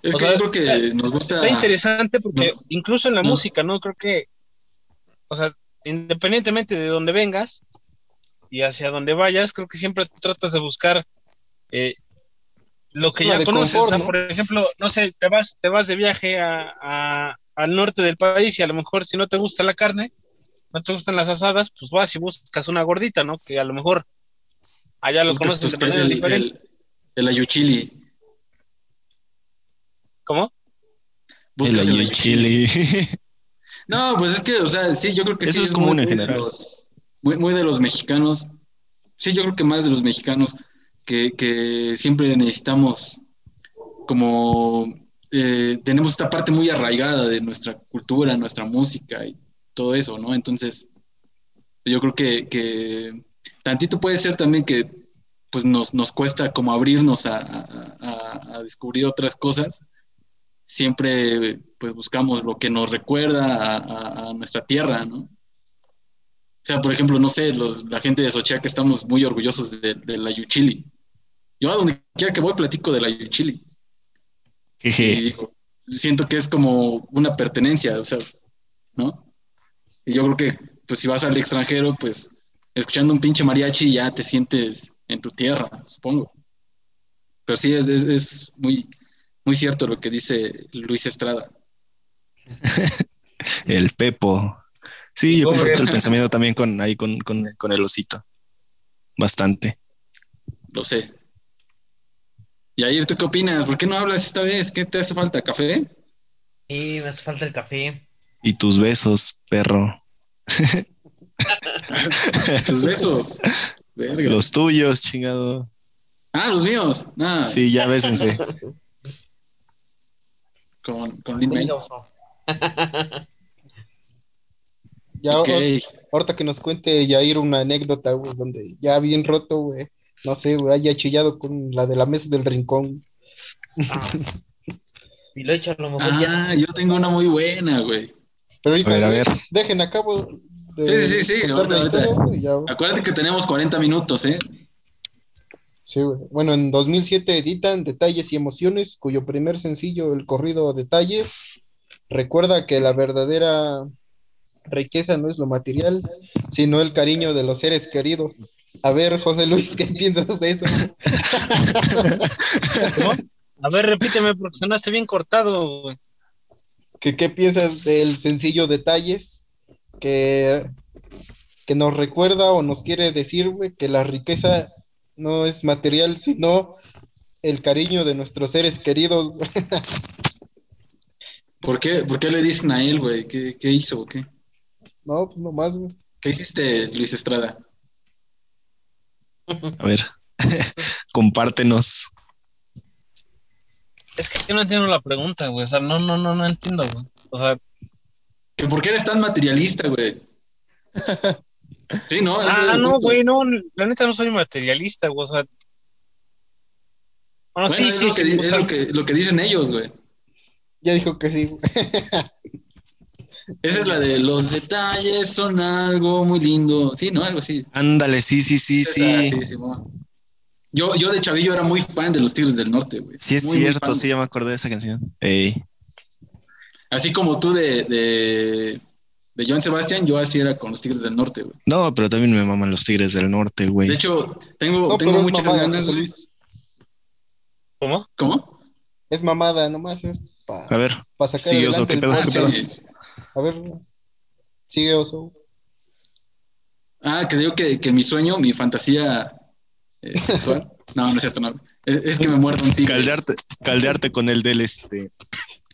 Speaker 3: Es
Speaker 5: O
Speaker 3: que
Speaker 5: sea,
Speaker 3: yo creo que
Speaker 5: está-
Speaker 3: nos gusta.
Speaker 5: Está interesante porque
Speaker 3: No.
Speaker 5: incluso en la
Speaker 3: No.
Speaker 5: música, ¿no? Creo que, o sea, independientemente de dónde vengas y hacia dónde vayas, creo que siempre tratas de buscar eh, lo que ya conoces.
Speaker 2: confort,
Speaker 5: o por ejemplo, no sé, te vas, te vas de viaje a, a- al norte del país y a lo mejor si no te gusta la carne, no te gustan las asadas, pues vas y buscas una gordita, ¿no? Que a lo mejor allá lo
Speaker 3: buscas
Speaker 5: conoces de manera
Speaker 3: el,
Speaker 5: diferente.
Speaker 3: el, el ayuchili.
Speaker 5: ¿Cómo?
Speaker 3: Buscas
Speaker 4: el
Speaker 3: el ayuchili. No, pues es que, o sea, sí, yo creo que
Speaker 4: Eso
Speaker 3: sí
Speaker 4: es común
Speaker 3: muy,
Speaker 4: en
Speaker 3: muy de
Speaker 4: general.
Speaker 3: los- muy, muy de los mexicanos. Sí, yo creo que más de los mexicanos que, que siempre necesitamos como eh, tenemos esta parte muy arraigada de nuestra cultura, nuestra música y todo eso, ¿no? Entonces, yo creo que, tantito puede ser también que pues nos, nos cuesta como abrirnos a, a- a- descubrir otras cosas. Siempre pues buscamos lo que nos recuerda a nuestra tierra, ¿no? O sea, por ejemplo, no sé, los, la gente de Sochiaca estamos muy orgullosos de, de la Yuchili. Yo a donde quiera que voy platico de la Yuchili. Y digo, siento que es como una pertenencia, o sea, ¿no? Y yo creo que, pues si vas al extranjero, pues escuchando un pinche mariachi ya te sientes en tu tierra, supongo. Pero sí, es, es- es muy, muy cierto lo que dice Luis Estrada.
Speaker 4: El Pepo. Sí, yo comparto el pensamiento también con ahí con, con, con el osito. Bastante.
Speaker 3: Lo sé. Y ayer, ¿tú qué opinas? ¿Por qué no hablas esta vez? ¿Qué te hace falta? ¿Café?
Speaker 7: Y me hace falta el café.
Speaker 4: Y tus besos, perro.
Speaker 3: Tus besos. Verga.
Speaker 4: Los tuyos, chingado.
Speaker 3: Ah, los míos. Ah,
Speaker 4: Sí, ya bésense.
Speaker 3: con, con Lin.
Speaker 2: Ya,
Speaker 3: Ok.
Speaker 2: ahorita que nos cuente Yair una anécdota, güey, donde ya bien roto, güey, no sé, güey, haya chillado con la de la mesa del rincón.
Speaker 7: Ah. Y lo he hecho a lo mejor ya.
Speaker 3: Ah, yo tengo una muy buena, güey.
Speaker 2: Pero ahorita,
Speaker 4: A ver, a
Speaker 2: dejen acabo de
Speaker 3: Sí, sí, sí, ahorita,
Speaker 2: historia, ya, güey.
Speaker 3: Acuérdate que tenemos 40 minutos, ¿eh?
Speaker 2: Sí, güey. Bueno, en 2007 editan Detalles y Emociones, cuyo primer sencillo, el corrido Detalles, recuerda que la verdadera riqueza no es lo material, sino el cariño de los seres queridos. A ver, José Luis, ¿qué piensas de eso?
Speaker 5: ¿No? A ver, repíteme porque sonaste bien cortado, güey.
Speaker 2: ¿Qué, qué piensas del sencillo detalles que, que nos recuerda o nos quiere decir, güey, que la riqueza no es material, sino el cariño de nuestros seres queridos? güey?
Speaker 3: ¿Por qué, ¿Por qué le dicen a él, güey? ¿Qué, ¿Qué hizo o qué?
Speaker 2: No, pues nomás, güey.
Speaker 3: ¿Qué hiciste, Luis Estrada?
Speaker 4: A ver, compártenos.
Speaker 5: Es que yo no entiendo la pregunta, güey. O sea, no, no, no, no entiendo, güey. O sea,
Speaker 3: ¿Que ¿Por qué eres tan materialista, güey? Sí, ¿no? Ese
Speaker 5: ah, no,
Speaker 3: punto.
Speaker 5: güey, no, la neta no soy materialista, güey. O sea, bueno,
Speaker 3: Bueno,
Speaker 5: sí,
Speaker 3: es,
Speaker 5: sí,
Speaker 3: lo, que,
Speaker 5: sí,
Speaker 3: es lo, que, lo que dicen ellos, güey.
Speaker 2: Ya dijo que sí.
Speaker 3: Esa es la de los detalles son algo muy lindo. Sí, ¿no? Algo así.
Speaker 4: Ándale, sí, sí, sí,
Speaker 3: Esa,
Speaker 4: sí.
Speaker 3: Yo, yo de chavillo era muy fan de los Tigres del Norte, güey.
Speaker 4: Sí, es
Speaker 3: Muy,
Speaker 4: cierto, sí, ya me acordé de esa canción. Ey.
Speaker 3: Así como tú de, de, de Joan Sebastián, yo así era con los Tigres del Norte, güey.
Speaker 4: No, pero también me maman los Tigres del Norte, güey.
Speaker 3: De hecho, tengo,
Speaker 2: No,
Speaker 3: tengo muchas
Speaker 2: mamada,
Speaker 3: ganas, güey.
Speaker 2: Luis.
Speaker 5: ¿Cómo?
Speaker 3: ¿Cómo?
Speaker 2: Es mamada, nomás es para
Speaker 4: A ver,
Speaker 2: sacar
Speaker 4: sí,
Speaker 2: adelante
Speaker 4: ¿qué
Speaker 2: el
Speaker 4: pedo,
Speaker 3: Ah,
Speaker 4: qué pedo?
Speaker 3: sí.
Speaker 2: A ver, sigue, oso.
Speaker 3: Ah, que digo que, que mi sueño, mi fantasía eh, sexual. No, no es cierto, no. Es, es que me muerda un tigre.
Speaker 4: caldearte, caldearte con el del este,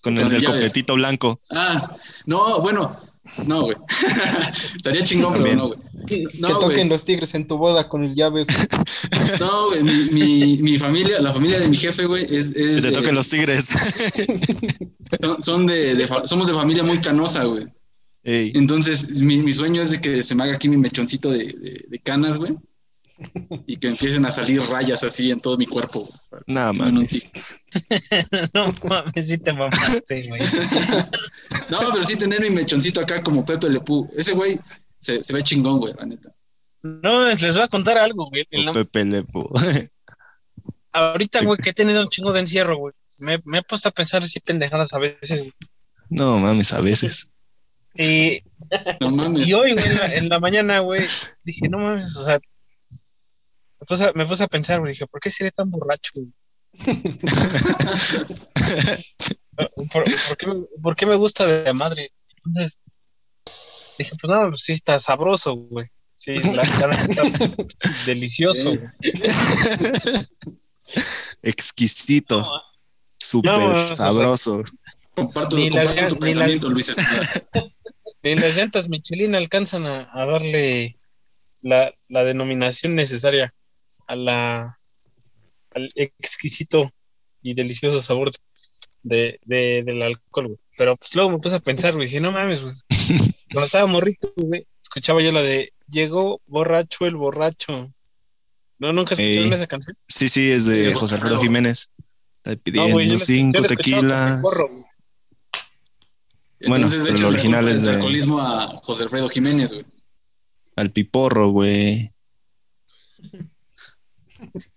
Speaker 4: con el
Speaker 3: Con
Speaker 4: del
Speaker 3: llaves.
Speaker 4: copetito blanco.
Speaker 3: Ah, no, bueno, no, güey. Estaría chingón, pero no, güey.
Speaker 2: que
Speaker 3: No,
Speaker 2: toquen
Speaker 3: güey.
Speaker 2: los tigres en tu boda con el llaves.
Speaker 3: No, güey. Mi, mi, mi familia, la familia de mi jefe, güey, es. es
Speaker 4: Que te toquen los tigres.
Speaker 3: son, son de, somos de familia muy canosa, güey.
Speaker 4: Ey,
Speaker 3: Entonces, mi, mi sueño es de que se me haga aquí mi mechoncito de, de- de canas, güey. Y que empiecen a salir rayas así en todo mi cuerpo.
Speaker 4: nada
Speaker 3: No, no,
Speaker 4: mames.
Speaker 3: sí.
Speaker 5: No mames, sí te mamaste, güey.
Speaker 3: No, pero sí tener mi mechoncito acá como Pepe Le Pew. Ese güey se, se ve chingón, güey, la neta.
Speaker 5: No, les voy a contar algo, güey.
Speaker 4: O Pepe Lepo.
Speaker 5: Ahorita, güey, que he tenido un chingo de encierro, güey. Me, me he puesto a pensar así pendejadas a veces. güey.
Speaker 4: No mames, a veces.
Speaker 5: Y,
Speaker 3: No mames.
Speaker 5: y hoy, güey, en la, en la mañana, güey, dije, no mames, o sea, me puse, a- me puse a pensar, güey, dije, ¿por qué seré tan borracho? güey? ¿Por, por qué, me- por qué me gusta de la madre? Entonces, dije, pues no, pues sí está sabroso, güey. Sí, la cara está delicioso, güey.
Speaker 4: Exquisito.
Speaker 5: No,
Speaker 4: Súper
Speaker 5: No, o sea,
Speaker 4: sabroso.
Speaker 3: Comparto,
Speaker 5: Ni las-
Speaker 3: comparto tu
Speaker 5: ni las-
Speaker 3: pensamiento, Luis.
Speaker 5: Ni las llantas Michelin alcanzan a, a darle la, la denominación necesaria a la, al exquisito y delicioso sabor de, de- del alcohol, güey. Pero pues luego me puse a pensar, güey, dije, no mames, güey. Cuando estaba morrito, güey, escuchaba yo la de Llegó borracho el borracho. No, nunca escucharon
Speaker 4: Ey.
Speaker 5: esa canción.
Speaker 4: Sí, sí, es de
Speaker 3: Sí,
Speaker 4: José Alfredo. Jiménez. Está
Speaker 5: No,
Speaker 4: pidiendo
Speaker 5: güey, yo la- yo
Speaker 4: cinco tequilas. Bueno,
Speaker 3: Entonces,
Speaker 4: pero
Speaker 3: de
Speaker 4: el
Speaker 3: hecho, el
Speaker 4: original es de-
Speaker 3: alcoholismo a José Alfredo Jiménez, güey.
Speaker 4: Al piporro, güey.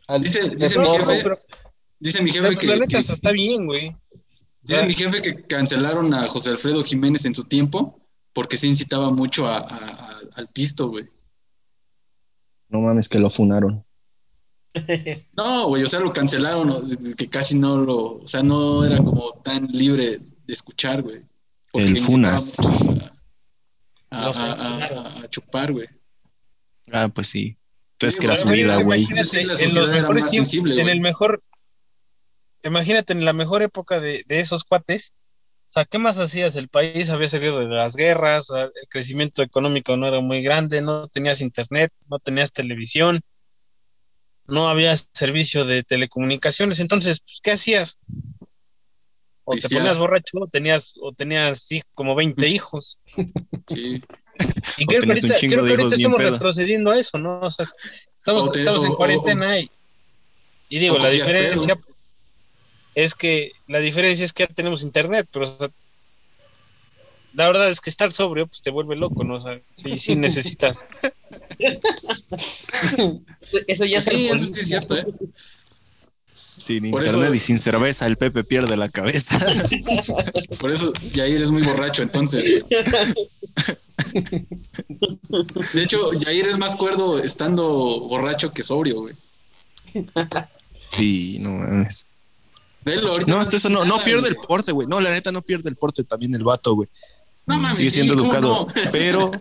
Speaker 2: Al-
Speaker 3: Dice, dice mi jefe,
Speaker 5: pero-
Speaker 3: dice mi jefe que,
Speaker 5: la neta
Speaker 3: que-
Speaker 5: hasta está bien, güey.
Speaker 3: Dice
Speaker 5: sea,
Speaker 3: mi jefe que cancelaron a José Alfredo Jiménez en su tiempo porque se incitaba mucho a- a- a- al pisto, güey.
Speaker 4: No mames, que lo funaron.
Speaker 3: No, güey, o sea, lo cancelaron, que casi no lo, o sea, no era como tan libre de escuchar, güey. Porque
Speaker 4: El Funas.
Speaker 3: A, a- a chupar, güey.
Speaker 4: Ah, pues sí.
Speaker 3: Sí,
Speaker 4: que era su
Speaker 3: güey,
Speaker 4: vida, güey.
Speaker 5: Imagínate, en los mejores tiempos,
Speaker 3: sensible,
Speaker 5: en el mejor, imagínate en la mejor época de, de esos cuates, o sea, ¿qué más hacías? El país había salido de las guerras, sea, el crecimiento económico no era muy grande, no tenías internet, no tenías televisión, no había servicio de telecomunicaciones, entonces, pues, ¿qué hacías? O te ponías borracho, o tenías, o tenías sí, como 20 hijos.
Speaker 3: Sí.
Speaker 5: Y creo que ahorita, creo que ahorita estamos retrocediendo a eso, ¿no? O sea, estamos,
Speaker 3: O te-
Speaker 5: estamos
Speaker 3: o-
Speaker 5: en
Speaker 3: o-
Speaker 5: cuarentena y, y digo, la diferencia es que la diferencia es que ya tenemos internet, pero o sea, la verdad es que estar sobrio pues te vuelve loco, ¿no? O sea, sí, sí necesitas.
Speaker 7: Eso ya es
Speaker 3: Sí, eso sí es cierto, ¿eh?
Speaker 4: Sin
Speaker 3: Por
Speaker 4: internet
Speaker 3: eso-
Speaker 4: y sin cerveza, el Pepe pierde la cabeza.
Speaker 3: Por eso Yair es muy borracho, entonces. De hecho, Jair es más cuerdo estando borracho que sobrio, güey.
Speaker 4: Sí, no mames. No, hasta eso no, no pierde el porte, güey. No, la neta no pierde el porte también el vato, güey.
Speaker 3: No mames,
Speaker 4: Sigue siendo
Speaker 3: ¿cómo
Speaker 4: educado,
Speaker 3: no?
Speaker 4: pero,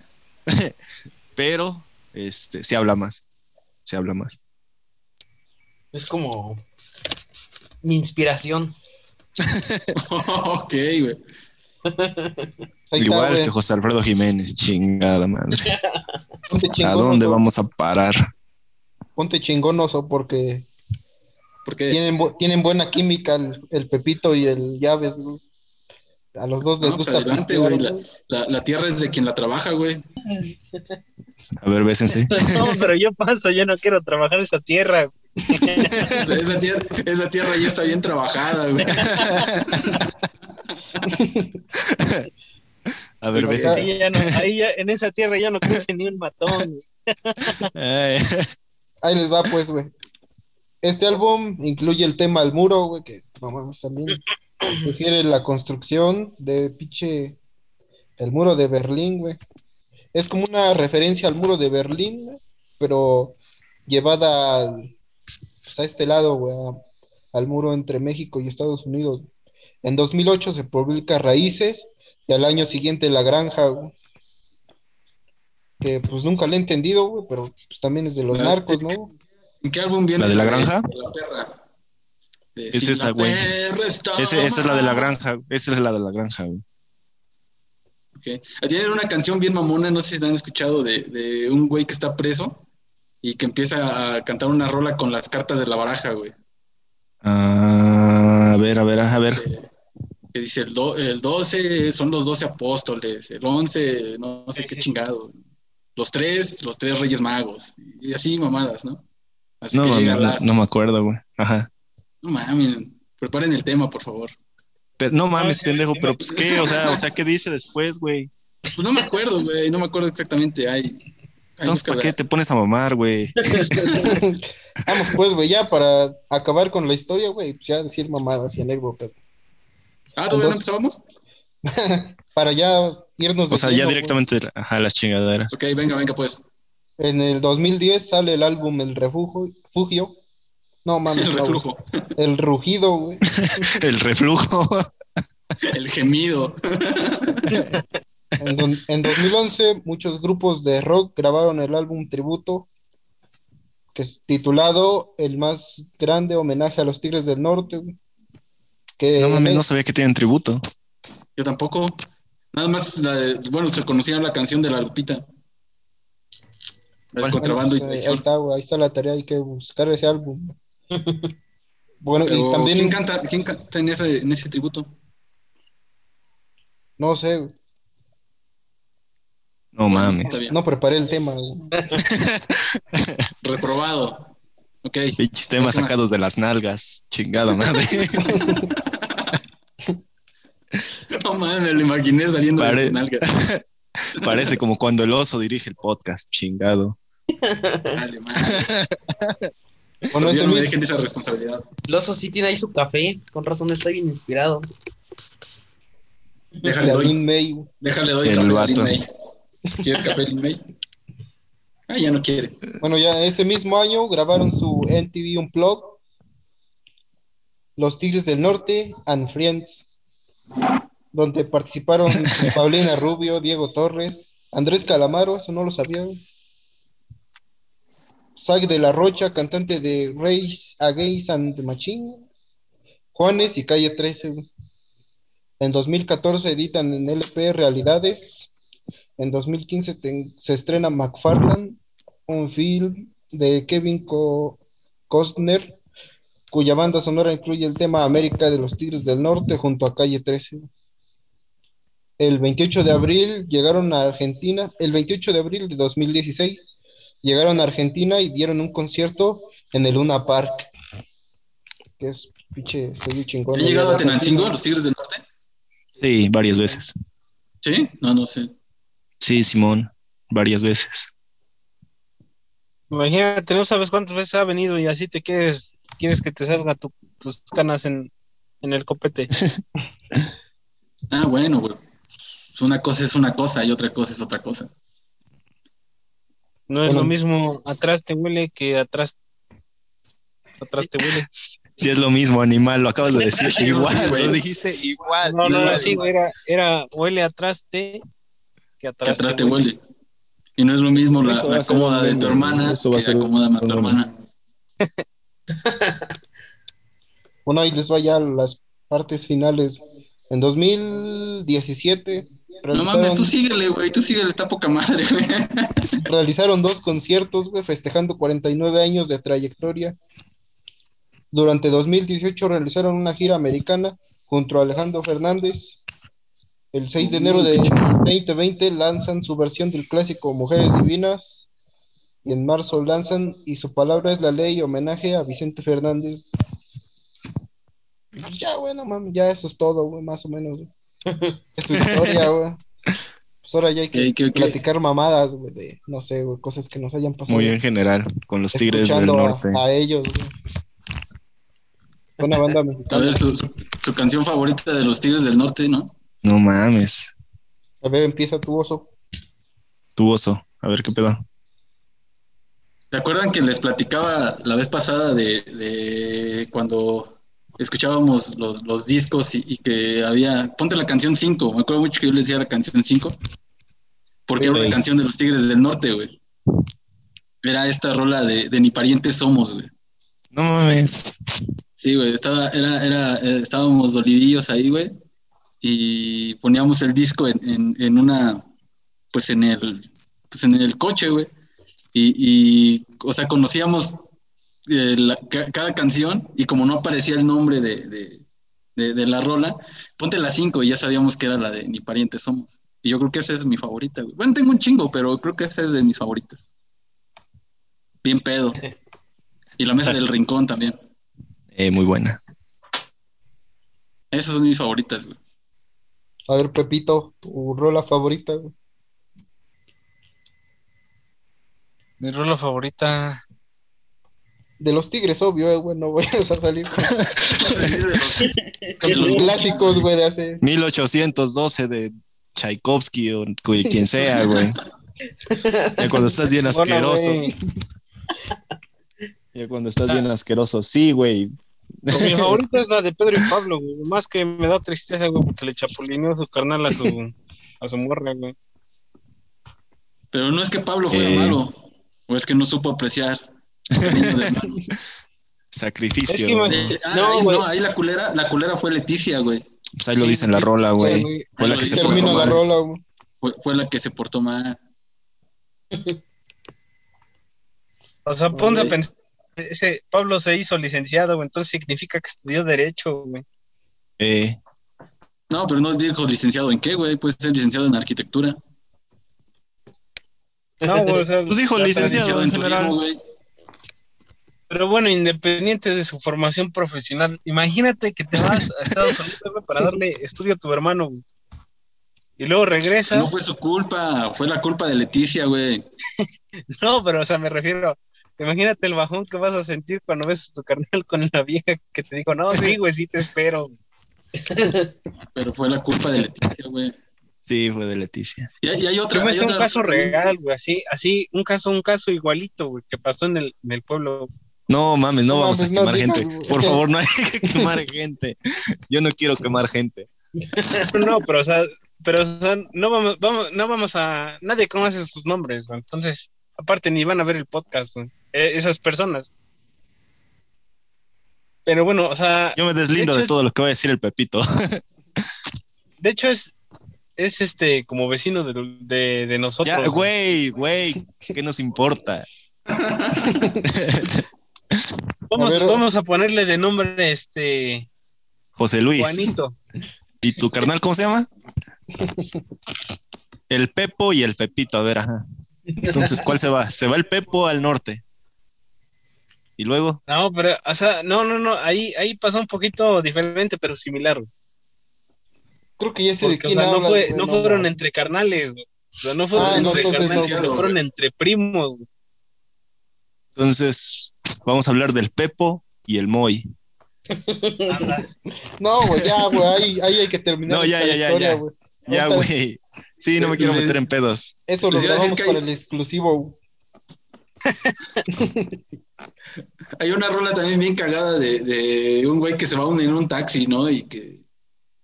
Speaker 4: pero, este, se habla más. Se habla más.
Speaker 7: Es como mi inspiración.
Speaker 3: ok, güey.
Speaker 2: Ahí
Speaker 4: Igual que José Alfredo Jiménez, chingada madre. ¿A dónde vamos a parar?
Speaker 2: Ponte chingonoso porque
Speaker 3: Porque
Speaker 2: tienen, bu- tienen buena química el, el Pepito y el Llaves, güey. A los dos les
Speaker 3: No,
Speaker 2: gusta
Speaker 3: adelante, güey, la- la, la tierra es de quien la trabaja, güey.
Speaker 4: A ver, bésense.
Speaker 5: No, pero yo paso, yo no quiero trabajar esa tierra.
Speaker 3: Esa, esa tierra, esa tierra ya está bien trabajada, güey.
Speaker 4: A ver, bésense.
Speaker 5: Ahí ya no, ahí ya, en esa tierra ya no crece ni un matón.
Speaker 4: Ay,
Speaker 2: Ahí les va, pues, güey. Este álbum incluye el tema al muro, güey, que no mames, también sugiere la construcción de pinche el muro de Berlín, güey. Es como una referencia al muro de Berlín, güey, pero llevada al- pues, a este lado, güey, a- al muro entre México y Estados Unidos. En 2008 se publica Raíces y al año siguiente La Granja, güey. Que pues nunca le he entendido, güey, pero pues también es de los
Speaker 3: La-
Speaker 2: narcos, ¿no?
Speaker 3: ¿En qué álbum viene?
Speaker 4: ¿La de la granja?
Speaker 3: De la perra. De
Speaker 4: Es
Speaker 3: Si
Speaker 4: esa,
Speaker 3: la
Speaker 4: güey. esa es la de la granja. Esa es la de la granja, güey.
Speaker 3: Tienen una canción bien mamona, no sé si la han escuchado, de, de un güey que está preso y que empieza a cantar una rola con las cartas de la baraja, güey.
Speaker 4: Ah, a ver, a ver, a ver.
Speaker 3: Dice- Que dice, el, do- el 12 son los 12 apóstoles, el 11 no, no sé
Speaker 5: Sí,
Speaker 3: qué
Speaker 5: sí,
Speaker 3: chingado, los tres, los tres reyes magos, y así mamadas, ¿no? Así
Speaker 4: No,
Speaker 3: que llega
Speaker 4: no, no me acuerdo, güey. Ajá.
Speaker 3: No mames, preparen el tema, por favor.
Speaker 4: Pero, no mames, pendejo, pero pues qué, o sea, o sea, ¿qué dice después, güey?
Speaker 3: Pues no me acuerdo, güey, no me acuerdo exactamente. Ay,
Speaker 4: Entonces, ¿para qué te pones a mamar, güey?
Speaker 2: Vamos, pues, güey, ya para acabar con la historia, güey, pues ya decir mamadas y anécdotas.
Speaker 3: Ah, ¿todavía no empezábamos?
Speaker 2: Para ya irnos de
Speaker 4: O sea, ya directamente ajá, las chingaderas.
Speaker 3: Ok, venga, venga, pues.
Speaker 2: En el 2010 sale el álbum El Refugio. Fugio. No mames,
Speaker 3: El reflujo,
Speaker 2: El Rugido, güey.
Speaker 4: El reflujo.
Speaker 3: el gemido.
Speaker 2: En, don- en 2011, muchos grupos de rock grabaron el álbum tributo, que es titulado El más grande homenaje a los Tigres del Norte. Que
Speaker 4: No mames, no sabía que tienen tributo.
Speaker 3: Yo tampoco. Nada más, la de- bueno, se conocía la canción de la Lupita. El contrabando
Speaker 2: Bueno,
Speaker 3: y
Speaker 2: pues, eh, ahí está, ahí está la tarea, hay que buscar ese álbum. Bueno,
Speaker 3: Pero,
Speaker 2: y también,
Speaker 3: ¿quién, canta, ¿Quién canta en ese, en ese tributo?
Speaker 2: no sé, güey,
Speaker 4: No
Speaker 3: Está
Speaker 4: mames.
Speaker 3: bien.
Speaker 2: no preparé el tema. güey.
Speaker 3: Reprobado. Ok.
Speaker 4: Pinches temas sacados de las nalgas. Chingada madre.
Speaker 3: No mames, me lo imaginé saliendo de sus nalgas.
Speaker 4: Parece como cuando el oso dirige el podcast. Chingado.
Speaker 3: Dale, madre.
Speaker 2: Bueno,
Speaker 3: no me dejen esa responsabilidad.
Speaker 7: El oso sí tiene ahí su café. Con razón está bien inspirado.
Speaker 3: Déjale doy, déjale doy
Speaker 4: El vato.
Speaker 3: ¿Quieres café Lin May? Ah, ya no quiere.
Speaker 2: Bueno, ya ese mismo año grabaron su MTV Unplugged, Los Tigres del Norte and Friends, donde participaron Paulina Rubio, Diego Torres, Andrés Calamaro, eso no lo sabía. Zach de la Rocha, cantante de Race Against and Machine, Juanes y Calle 13. güey. En 2014 editan en LP Realidades. En 2015 te- se estrena McFarland, un film de Kevin Co- Costner, cuya banda sonora incluye el tema América de los Tigres del Norte junto a Calle 13. El 28 de abril llegaron a Argentina, el 28 de abril de 2016 llegaron a Argentina y dieron un concierto en el Luna Park, que es pinche chingón.
Speaker 3: ¿Han llegado a Tenancingo, los Tigres del Norte?
Speaker 4: Sí, varias veces.
Speaker 3: ¿Sí? No, no sé.
Speaker 4: Sí, Simón. Varias veces.
Speaker 5: Imagínate, no sabes cuántas veces ha venido y así te quieres, quieres que te salga tu- tus canas en, en el copete.
Speaker 3: Ah, bueno, güey. una cosa es una cosa y otra cosa es otra cosa.
Speaker 5: No es
Speaker 2: Bueno.
Speaker 5: lo mismo atrás te huele que atrás atrás te huele.
Speaker 4: Sí, es lo mismo, animal, lo acabas de decir. Igual,
Speaker 3: güey.
Speaker 4: lo dijiste igual.
Speaker 5: No, no,
Speaker 3: igual,
Speaker 5: sí, güey, era, era huele atrás te que
Speaker 3: Que
Speaker 5: atrás,
Speaker 3: te huele. Y no es lo mismo la, la
Speaker 4: a
Speaker 3: cómoda de tu hermana
Speaker 4: eso va a
Speaker 3: que
Speaker 4: ser
Speaker 3: la cómoda de tu hermana.
Speaker 2: Bueno, ahí les va ya las partes finales. En 2017
Speaker 3: No mames, tú
Speaker 2: realizaron,
Speaker 3: síguele, güey, tú síguele, está poca madre, güey.
Speaker 2: realizaron dos conciertos, güey, festejando 49 años de trayectoria. Durante 2018 realizaron una gira americana junto a Alejandro Fernández. El 6 de enero de 2020 lanzan su versión del clásico Mujeres Divinas. Y en marzo lanzan Y su palabra es la ley, homenaje a Vicente Fernández. Pues ya, güey, no mames, ya eso es todo, güey, más o menos. güey. Es su historia, güey. Pues ahora ya hay que platicar mamadas, güey, de, no sé, güey, cosas que nos hayan pasado.
Speaker 4: Muy en general, con los Tigres del
Speaker 2: a-
Speaker 4: Norte.
Speaker 2: A, ellos, güey. Una banda
Speaker 3: A
Speaker 2: mexicana.
Speaker 3: ver, su, su, su canción favorita de los Tigres del Norte, ¿no?
Speaker 4: No mames,
Speaker 2: A ver, empieza tu oso.
Speaker 4: tu oso. A ver qué pedo.
Speaker 3: ¿Se acuerdan que les platicaba la vez pasada de, de cuando escuchábamos los, los discos y, y que había, ponte la canción 5, me acuerdo mucho que yo les decía la canción 5, porque era una
Speaker 4: Sí.
Speaker 3: canción de los Tigres del Norte, güey. Era esta rola de, de Ni Parientes Somos, güey.
Speaker 4: No mames.
Speaker 3: Sí, güey, estaba, era, era, eh, estábamos dolidillos ahí, güey, y poníamos el disco en, en, en una, pues en el, pues en el coche, güey, y, y, o sea, conocíamos eh, la- ca- cada canción y como no aparecía el nombre de, de, de- de la rola, ponte la 5 y ya sabíamos que era la de Ni Parientes Somos. Y yo creo que esa es mi favorita, güey. Bueno, tengo un chingo, pero creo que esa es de mis favoritas. Bien pedo. Y la mesa del rincón también.
Speaker 4: Eh, muy buena.
Speaker 3: Esas son mis favoritas, güey.
Speaker 2: A ver, Pepito, tu rola favorita, güey.
Speaker 5: Mi rola favorita.
Speaker 2: De los Tigres, obvio, eh, güey, no voy a salir con,
Speaker 3: los-
Speaker 2: clásicos, güey, de hace...
Speaker 4: 1812 de Tchaikovsky o quien sea, güey. Ya cuando estás bien asqueroso. Ya cuando estás bien asqueroso. Sí, güey.
Speaker 5: Pues mi favorita es la de Pedro y Pablo, güey. Más que me da tristeza, güey, porque le chapulineó su carnal a su, a su morra, güey.
Speaker 3: Pero no es que Pablo fuera
Speaker 4: Eh.
Speaker 3: malo, o es que no supo apreciar.
Speaker 4: Sacrificio.
Speaker 5: Es que
Speaker 3: Eh, ah,
Speaker 5: No,
Speaker 3: ahí,
Speaker 5: güey.
Speaker 3: no, ahí la culera, la culera fue Leticia, güey.
Speaker 4: Pues ahí lo dice en la rola,
Speaker 2: Sí,
Speaker 4: güey.
Speaker 5: güey.
Speaker 4: Fue la que se portó mal.
Speaker 2: rola, güey.
Speaker 3: Fue, fue la que se portó mal.
Speaker 5: O sea, ponte a pensar, ese Pablo se hizo licenciado, güey, entonces significa que estudió Derecho, güey.
Speaker 4: Eh,
Speaker 3: No, pero no dijo licenciado en qué, güey. Puede ser licenciado en arquitectura.
Speaker 5: No, güey, o sea,
Speaker 4: Pues dijo licenciado. en
Speaker 3: turismo,
Speaker 4: general.
Speaker 3: güey.
Speaker 5: Pero bueno, independiente de su formación profesional, imagínate que te vas a Estados Unidos güey, para darle estudio a tu hermano, güey. Y luego regresas.
Speaker 3: No fue su culpa, fue la culpa de Leticia, güey.
Speaker 5: No, pero, o sea, me refiero, imagínate el bajón que vas a sentir cuando ves a tu carnal con la vieja que te dijo, no, sí, güey, sí te espero.
Speaker 3: Pero fue la culpa de Leticia, güey.
Speaker 4: sí, fue de Leticia.
Speaker 3: Y, hay- y hay otra.
Speaker 5: Yo me
Speaker 3: hay
Speaker 5: sé un caso real, güey, así, así, un caso, un caso igualito, güey, que pasó en el, en el pueblo.
Speaker 4: No mames, no
Speaker 2: No
Speaker 4: vamos
Speaker 2: mames,
Speaker 4: a quemar gente. Por favor, no hay que quemar gente. Yo no quiero quemar gente.
Speaker 5: No, pero, o sea, pero, o sea, no vamos, vamos, no vamos a, nadie conoce sus nombres, güey, entonces, aparte ni van a ver el podcast, güey, esas personas. Pero bueno, o sea,
Speaker 4: Yo me deslindo de
Speaker 5: es-
Speaker 4: todo lo que va a decir el Pepito.
Speaker 5: de hecho es, es este, como vecino de, de, de nosotros.
Speaker 4: Ya, güey, güey, ¿qué nos importa?
Speaker 5: Vamos,
Speaker 2: A ver,
Speaker 5: vamos a ponerle de nombre, este,
Speaker 4: José Luis.
Speaker 5: Juanito.
Speaker 4: ¿Y tu carnal cómo se llama? El Pepo y el Pepito, a ver, ajá. Entonces, ¿cuál se va? Se va el Pepo al norte. Y luego,
Speaker 5: No, pero, o sea, no, no, no, ahí, ahí pasó un poquito diferente, pero similar. güey.
Speaker 2: Creo que ya sé de
Speaker 5: Porque, o
Speaker 2: quién
Speaker 5: sea, no, fue,
Speaker 2: güey,
Speaker 5: no fueron entre carnales, güey. O sea, no fueron
Speaker 2: Ah, no,
Speaker 5: entre
Speaker 2: entonces
Speaker 5: carnales,
Speaker 2: no,
Speaker 5: sino
Speaker 2: güey.
Speaker 5: fueron entre primos. güey.
Speaker 4: entonces, vamos a hablar del Pepo y el Moy.
Speaker 5: Anda.
Speaker 2: No, güey, ya, güey, ahí, ahí hay que terminar
Speaker 4: No, ya,
Speaker 2: esta
Speaker 4: ya, ya,
Speaker 2: historia,
Speaker 4: ya.
Speaker 2: güey.
Speaker 4: Ya, güey. Sí, no me quiero meter en pedos.
Speaker 2: Eso lo grabamos
Speaker 3: que hay-
Speaker 2: para el exclusivo.
Speaker 3: Hay una rola también bien cagada de, de un güey que se va en un taxi, ¿no? Y que.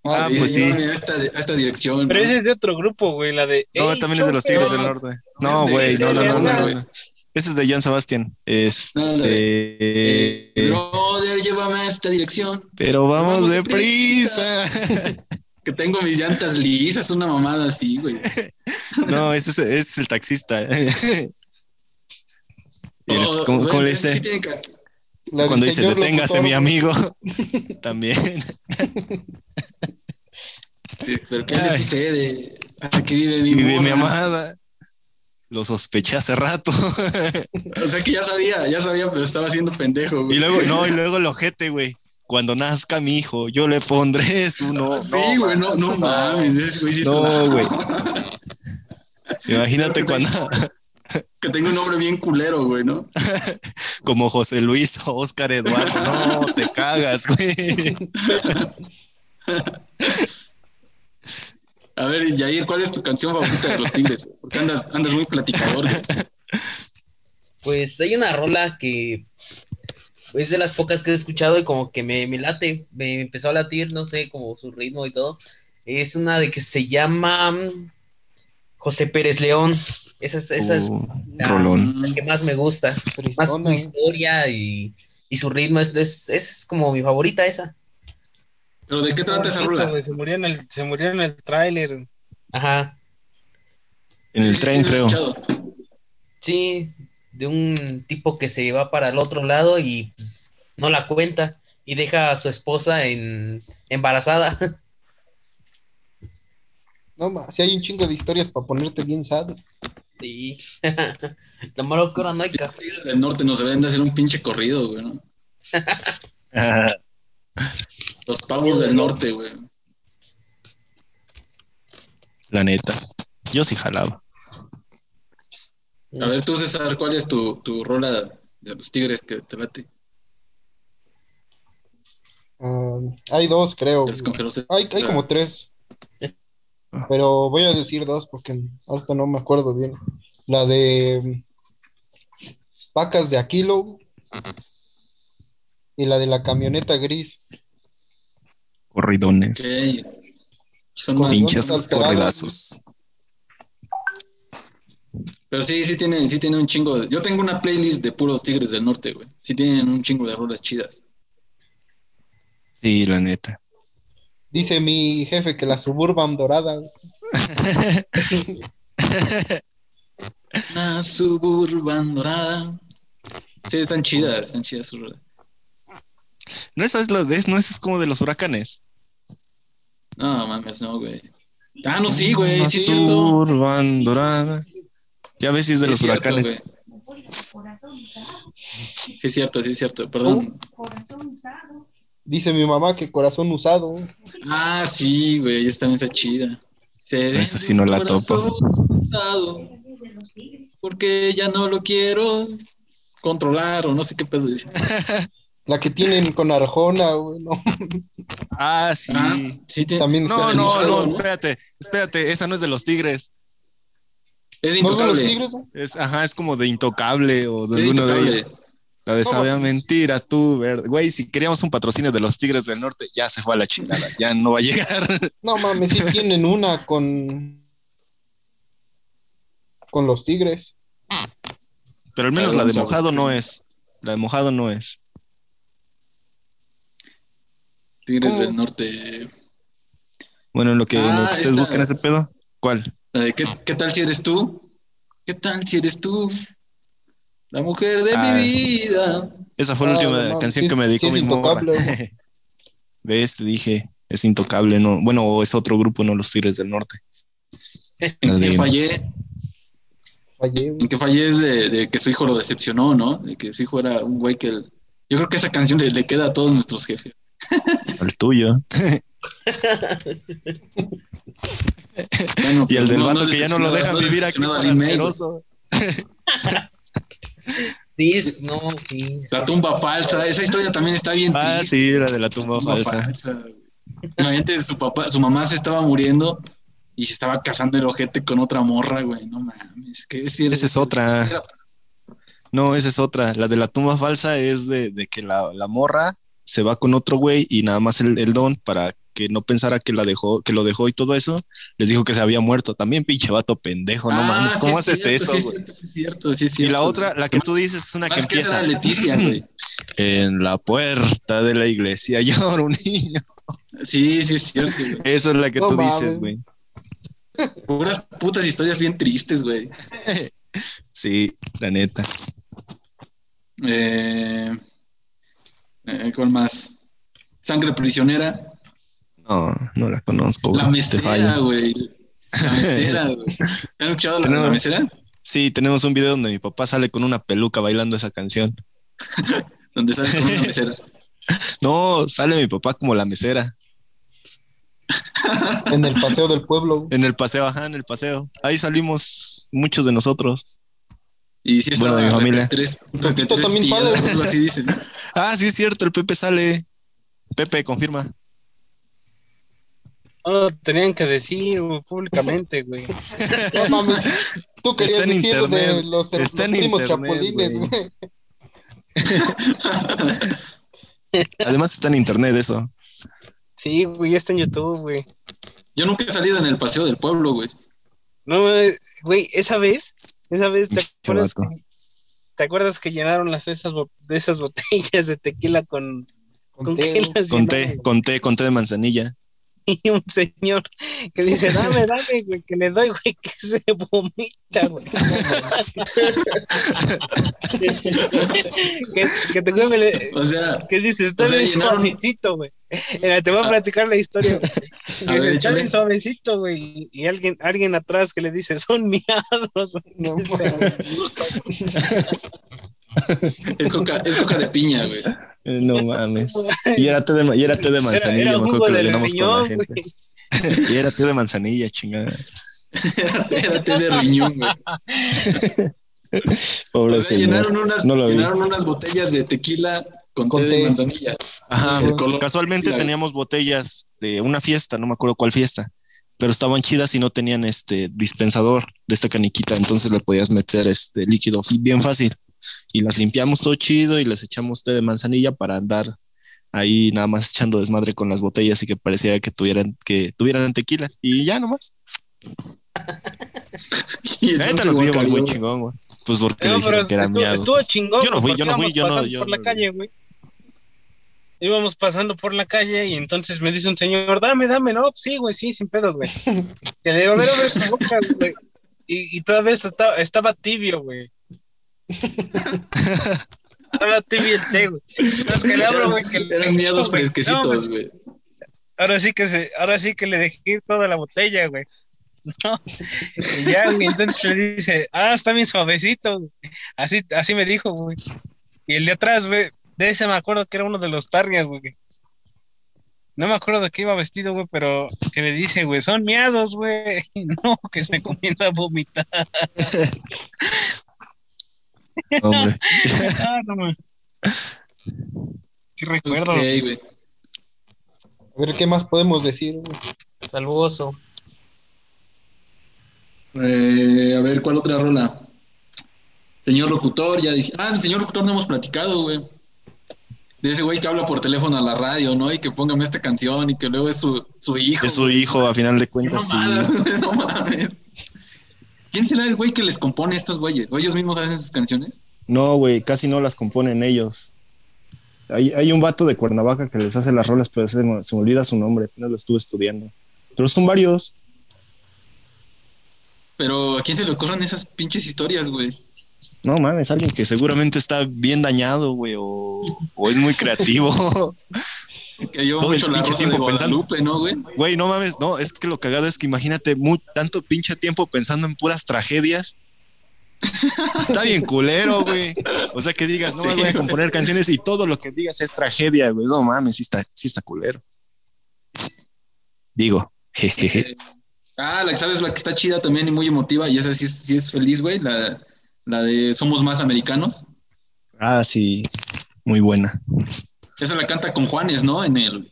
Speaker 4: Ah,
Speaker 3: dice,
Speaker 4: pues sí.
Speaker 3: "Llévame A esta, a esta dirección.
Speaker 5: Pero
Speaker 3: ¿no?
Speaker 5: ese es de otro grupo, güey, la de.
Speaker 4: No,
Speaker 5: "Ey,
Speaker 4: también es de los Tigres del
Speaker 5: chofer".
Speaker 4: Norte. No,
Speaker 3: de-
Speaker 4: güey, no,
Speaker 3: de
Speaker 4: no, no, no, no. Ese es de Joan Sebastián.
Speaker 3: No, la de-
Speaker 4: Este.
Speaker 3: Eh, brother, llévame a esta dirección.
Speaker 4: Pero vamos
Speaker 3: Vamos
Speaker 4: deprisa.
Speaker 3: Que tengo mis llantas lisas, una mamada así, güey.
Speaker 4: No, ese es, ese es el taxista.
Speaker 3: Oh,
Speaker 4: ¿Cómo,
Speaker 3: bueno,
Speaker 4: cómo le
Speaker 3: sí
Speaker 4: dice?
Speaker 3: tiene que-
Speaker 4: Cuando dice deténgase, mi amigo. También.
Speaker 3: sí, Pero ¿qué le
Speaker 4: Ay.
Speaker 3: sucede? ¿Hasta que vive mi,
Speaker 4: Vive mi amada. Lo sospeché hace rato.
Speaker 3: O sea que ya sabía, ya sabía, pero estaba haciendo pendejo, güey.
Speaker 4: Y luego, no, y luego el ojete, güey. Cuando nazca mi hijo, yo le pondré su no.
Speaker 3: Sí, güey, no, no mames. güey
Speaker 4: No, güey. Imagínate cuando,
Speaker 3: Que tengo un nombre bien culero, güey, ¿no?
Speaker 4: como José Luis o Oscar Eduardo, no, te cagas, güey.
Speaker 3: A ver, Yair, ¿cuál es tu canción favorita de los Tigres? Porque andas, andas muy platicador. güey.
Speaker 7: Pues hay una rola que es de las pocas que he escuchado y como que me, me late, me empezó a latir, no sé, como su ritmo y todo. Es una de que se llama mm, José Pérez León. Esa es, esa es
Speaker 4: Uh,
Speaker 7: la, que más me gusta. Más su historia y, y su ritmo. Es, es, es como mi favorita esa.
Speaker 3: ¿Pero de qué trata esa
Speaker 5: güey, Se murió en el, se murió en el tráiler.
Speaker 7: Ajá.
Speaker 4: En el
Speaker 3: Sí,
Speaker 4: tren,
Speaker 3: sí,
Speaker 4: creo.
Speaker 3: escuchado.
Speaker 7: Sí, de un tipo que se va para el otro lado y pues, no la cuenta y deja a su esposa en, embarazada.
Speaker 2: No, ma, si hay un chingo de historias para ponerte bien sad.
Speaker 7: Sí. Lo malo que ahora no hay café.
Speaker 3: Tigres del Norte nos deberían de hacer un pinche corrido, güey, ¿no? Los pavos del norte, güey.
Speaker 4: La neta. Yo sí jalaba.
Speaker 3: A ver, tú, César, ¿cuál es tu, tu rola de los Tigres que te late?
Speaker 2: Ah, hay dos, creo.
Speaker 3: Es con que no sé-
Speaker 2: Hay, como tres. Pero voy a decir dos porque ahorita no me acuerdo bien. La de Vacas de Aquilo y la de la camioneta gris.
Speaker 4: Corridones.
Speaker 3: ok. Son
Speaker 4: corridazos.
Speaker 3: Pero sí, sí tiene, sí tiene un chingo de... Yo tengo una playlist de puros Tigres del Norte, güey. Sí tienen un chingo de rolas chidas.
Speaker 4: Sí, la neta.
Speaker 2: Dice mi jefe que la Suburban dorada.
Speaker 3: Una suburban dorada. Sí, están chidas, están chidas sus.
Speaker 4: No, esa es la de, no, esa es como de los huracanes.
Speaker 3: No, mames, no, güey. Ah, no, sí, güey, sí es cierto.
Speaker 4: Suburban dorada. Ya ves si es de
Speaker 3: Sí
Speaker 4: los
Speaker 3: cierto,
Speaker 4: huracanes.
Speaker 3: güey. Sí es cierto, sí es cierto, perdón.
Speaker 2: Dice mi mamá que corazón usado.
Speaker 3: Ah, sí, güey, esta también está chida. Se
Speaker 4: Esa sí no la topo.
Speaker 3: usado, Porque ya no lo quiero controlar o no sé qué pedo dice.
Speaker 2: La que tienen con Arjona, güey, no.
Speaker 4: Ah, sí.
Speaker 3: Ah, sí, tiene-
Speaker 2: También está
Speaker 4: No, no,
Speaker 3: usado,
Speaker 4: no, espérate, espérate, esa no es de los tigres.
Speaker 3: Es
Speaker 2: ¿No son los
Speaker 3: intocable.
Speaker 2: tigres?
Speaker 4: Es, ajá, es como de intocable o de alguno de
Speaker 3: intocable.
Speaker 4: ellos. La de sabía mentira, tú, ver- güey, si queríamos un patrocinio de los Tigres del Norte, ya se fue a la chingada, ya no va a llegar.
Speaker 2: No mames, sí tienen una con. Con los tigres.
Speaker 4: Pero al menos la de mojado no es. La de mojado no es.
Speaker 3: Tigres
Speaker 2: ¿Cómo?
Speaker 3: del Norte.
Speaker 4: Bueno, en lo que, en lo
Speaker 3: Ah,
Speaker 4: que ustedes
Speaker 3: esta-
Speaker 4: buscan ese pedo, ¿cuál?
Speaker 3: La de, ¿qué, qué tal si eres tú? ¿Qué tal si eres tú? La mujer de
Speaker 4: Ah.
Speaker 3: mi vida.
Speaker 4: Esa fue la
Speaker 2: Ah,
Speaker 4: última
Speaker 2: no mames,
Speaker 4: canción
Speaker 2: sí
Speaker 4: que me dedicó
Speaker 2: sí es
Speaker 4: mi
Speaker 2: intocable.
Speaker 4: ¿Ves? Te dije, es intocable, no. Bueno, o es otro grupo, no los Tigres del Norte.
Speaker 3: En que fallé,
Speaker 2: Fallé, güey.
Speaker 3: en que fallé es de, de que su hijo lo decepcionó, ¿no? De que su hijo era un güey que... el- Yo creo que esa canción le, le queda a todos nuestros jefes.
Speaker 4: al tuyo.
Speaker 3: Bueno,
Speaker 4: Y el
Speaker 3: pues,
Speaker 4: del
Speaker 3: no-
Speaker 4: vato
Speaker 3: no
Speaker 4: que ya no lo dejan vivir aquí
Speaker 7: Sí, es- no, sí.
Speaker 3: La tumba falsa, esa historia también está bien
Speaker 4: Ah,
Speaker 3: triste.
Speaker 4: sí, la de la tumba
Speaker 3: Tumba
Speaker 4: falsa.
Speaker 3: falsa. Imagínate, su papá, su mamá se estaba muriendo y se estaba casando el ojete con otra morra, güey. No mames. ¿qué decir?
Speaker 4: Esa es otra. No, esa es otra. La de la tumba falsa es de, de que la, la morra se va con otro güey y nada más el, el don para que no pensara que la dejó, que lo dejó y todo eso, les dijo que se había muerto. También pinche vato pendejo, no
Speaker 3: Ah,
Speaker 4: mames. ¿Cómo
Speaker 3: sí
Speaker 4: haces
Speaker 3: es cierto,
Speaker 4: eso,
Speaker 3: sí es cierto, sí es cierto,
Speaker 4: Y la otra, la que tú dices, es una que
Speaker 3: Más que
Speaker 4: empieza
Speaker 3: era Leticia, güey.
Speaker 4: en la puerta de la iglesia llora un niño.
Speaker 3: Sí, sí es cierto, güey.
Speaker 4: Esa es la que
Speaker 2: No
Speaker 4: tú
Speaker 2: mames.
Speaker 4: dices, güey.
Speaker 3: Puras putas historias bien tristes, güey.
Speaker 4: Sí, la neta.
Speaker 3: Eh, eh, ¿Cuál más? Sangre prisionera.
Speaker 4: No, no la conozco.
Speaker 3: La mesera, güey. La mesera, güey. ¿Han escuchado la, mesera?
Speaker 4: Sí, tenemos un video donde mi papá sale con una peluca bailando esa canción.
Speaker 3: Donde sale con una mesera.
Speaker 4: No, sale mi papá como la mesera.
Speaker 2: En el paseo del pueblo.
Speaker 4: En el paseo, ajá, en el paseo. Ahí salimos muchos de nosotros.
Speaker 3: Y sí
Speaker 4: Bueno,
Speaker 3: estaba
Speaker 4: de mi familia.
Speaker 3: Tres,
Speaker 2: Pepito también sale.
Speaker 3: piedras, así dicen.
Speaker 4: Ah, sí, es cierto, el Pepe sale. Pepe, confirma.
Speaker 5: No lo tenían que decir güey, públicamente, güey.
Speaker 2: No mames. Tú querías
Speaker 4: Está en
Speaker 2: decir de
Speaker 4: internet.
Speaker 2: los,
Speaker 4: Está
Speaker 2: los
Speaker 4: en
Speaker 2: primos
Speaker 4: internet,
Speaker 2: chapulines,
Speaker 4: güey.
Speaker 2: güey.
Speaker 4: Además está en internet eso.
Speaker 5: Sí, güey, ya está en YouTube, güey.
Speaker 3: Yo nunca he salido en el paseo del pueblo, güey.
Speaker 5: No, eh, güey, esa vez, esa vez, ¿te acuerdas, que, ¿te acuerdas que llenaron las esas de esas botellas de tequila con, con qué las
Speaker 4: Conté,
Speaker 5: llenaron?
Speaker 4: conté, conté de manzanilla.
Speaker 5: Y un señor que dice, dame, dame, güey, que le doy, güey, que se vomita, güey. que, que te güey,
Speaker 3: O sea,
Speaker 5: que dice, está
Speaker 3: O sea,
Speaker 5: bien
Speaker 3: llenaron-
Speaker 5: suavecito, güey. Mira, te voy a
Speaker 3: Ah.
Speaker 5: platicar la historia. güey.
Speaker 3: Ver,
Speaker 5: está bien suavecito, güey. Y alguien, alguien atrás que le dice, son miados, güey.
Speaker 2: No
Speaker 3: es coca, es coca de piña, güey.
Speaker 4: Eh, No mames. Y era té de, y era té de manzanilla,
Speaker 5: Era, era
Speaker 4: me acuerdo que lo llenamos con la gente.
Speaker 5: güey.
Speaker 4: Y era té de manzanilla, chingada.
Speaker 3: Era té de riñón, güey.
Speaker 4: Pobre
Speaker 3: O sea,
Speaker 4: señor.
Speaker 3: llenaron unas,
Speaker 4: No lo vi.
Speaker 3: llenaron unas botellas de tequila con,
Speaker 2: Con
Speaker 3: té de manzanilla.
Speaker 4: Ajá, casualmente
Speaker 3: la-
Speaker 4: teníamos botellas de una fiesta, no me acuerdo cuál fiesta, pero estaban chidas y no tenían este dispensador de esta caniquita, entonces le podías meter este líquido bien fácil. Y las limpiamos todo chido y les echamos té de manzanilla para andar ahí nada más echando desmadre con las botellas y que pareciera que tuvieran que tuvieran tequila y ya nomás.
Speaker 3: Y
Speaker 4: La neta nos vimos muy chingón, güey. Pues porque
Speaker 5: No,
Speaker 4: le dijeron que eran
Speaker 5: estuvo,
Speaker 4: miados.
Speaker 5: estuvo chingón.
Speaker 4: Yo no fui, yo no fui, yo no-
Speaker 5: pasando
Speaker 4: yo
Speaker 5: por la calle, güey. Íbamos pasando por la calle y entonces me dice un señor, dame, dame, no, sí, güey, sí, sin pedos, güey. Que le digo, a ver, abre tu boca, güey. Y, y todavía estaba, estaba tibio, güey. Tibio el té, güey. Entonces que le abro, güey, que le-
Speaker 3: Eran miados
Speaker 5: güey. No,
Speaker 3: fresquecitos,
Speaker 5: pues, ahora sí que se, ahora sí que le dejé ir toda la botella, güey. No. Y ya, güey, entonces le dice, ah, está bien suavecito. güey. Así, así me dijo, güey. Y el de atrás, güey, de ese me acuerdo que era uno de los targas, güey. No me acuerdo de qué iba vestido, güey, pero que le dice, güey, son miados, güey. No, que se comienza a vomitar.
Speaker 4: Hombre.
Speaker 5: Ah, no, man. Qué recuerdo.
Speaker 3: Güey.
Speaker 2: A ver, ¿qué más podemos decir? güey?
Speaker 7: Salvoso.
Speaker 3: Eh, a ver, ¿cuál otra rola? Señor locutor, ya dije. Ah, el señor locutor no hemos platicado, güey. De ese güey que habla por teléfono a la radio, ¿no? Y que póngame esta canción y que luego es su, su hijo.
Speaker 4: Es su
Speaker 3: güey.
Speaker 4: hijo, a final de cuentas, sí.
Speaker 3: no mames. ¿Quién será el güey que les compone estos güeyes? ¿O ellos mismos hacen sus canciones?
Speaker 4: No, güey, casi no las componen ellos. Hay, hay un vato de Cuernavaca que les hace las rolas, pero se, me- se me olvida su nombre, no lo estuve estudiando. Pero son varios.
Speaker 3: Pero ¿a quién se le ocurren esas pinches historias, güey?
Speaker 4: No mames, alguien que seguramente está bien dañado, güey, o, o es muy creativo.
Speaker 3: Que lleva
Speaker 4: Todo el
Speaker 3: mucho la rosa de
Speaker 4: tiempo pensando.
Speaker 3: ¿no, güey?
Speaker 4: Güey, no mames, no, es que lo cagado es que imagínate tanto pinche tiempo pensando en puras tragedias. Está bien culero, güey. O sea, que digas, no
Speaker 3: Sí,
Speaker 4: voy a
Speaker 3: güey.
Speaker 4: componer canciones y todo lo que digas es tragedia, güey. No mames, sí está, sí está culero. Digo, jejeje.
Speaker 3: Ah, la que sabes, la que está chida también y muy emotiva, y esa sí es, sí es feliz, güey, la, la de Somos Más Americanos.
Speaker 4: Ah, sí, muy buena.
Speaker 3: Esa la canta con Juanes, ¿no? En el.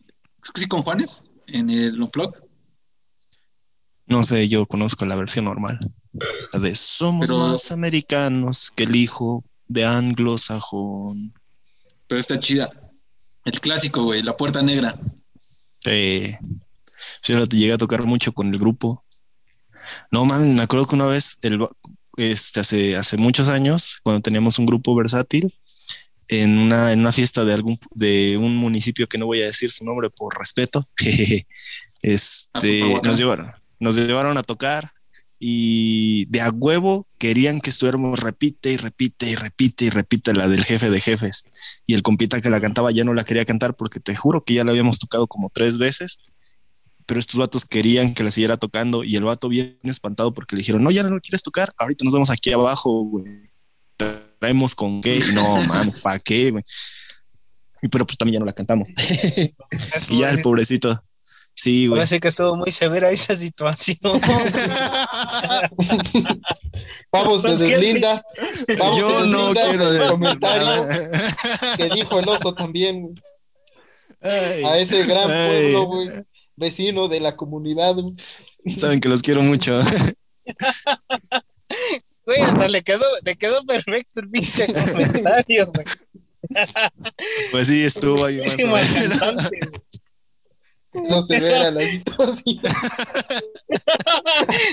Speaker 3: Sí, con Juanes, en el Unplug.
Speaker 4: No sé, yo conozco la versión normal. La de somos
Speaker 3: Pero-
Speaker 4: más americanos que el hijo de anglosajón.
Speaker 3: Pero está chida. El clásico, güey, la puerta negra.
Speaker 4: Eh, yo la llegué a tocar mucho con el grupo. No, man, me acuerdo que una vez, el, este, hace, hace muchos años, cuando teníamos un grupo versátil, en una, en una fiesta de algún de un municipio que no voy a decir su nombre por respeto, jejeje, este, nos llevaron, nos llevaron a tocar y de a huevo querían que estuviéramos repite y repite y repite y repite la del jefe de jefes. Y el compita que la cantaba ya no la quería cantar porque te juro que ya la habíamos tocado como tres veces. Pero estos vatos querían que la siguiera tocando y el vato bien espantado porque le dijeron, no, ya no lo quieres tocar, ahorita nos vemos aquí abajo, güey. Traemos con qué, no, mames, ¿para qué, güey? Y pero pues también ya no la cantamos. y ya el pobrecito. Sí, güey.
Speaker 5: Sí que estuvo muy severa esa situación.
Speaker 2: Pavos se deslinda. Se
Speaker 4: Yo no quiero decir
Speaker 2: comentario que dijo el oso también
Speaker 4: Ay,
Speaker 2: a ese gran
Speaker 4: ay.
Speaker 2: pueblo, güey, vecino de la comunidad.
Speaker 4: Saben que los quiero mucho.
Speaker 5: Güey, hasta le quedó, le quedó perfecto el pinche comentario, güey.
Speaker 4: Pues sí, estuvo ahí más o.
Speaker 2: No se vea la situación.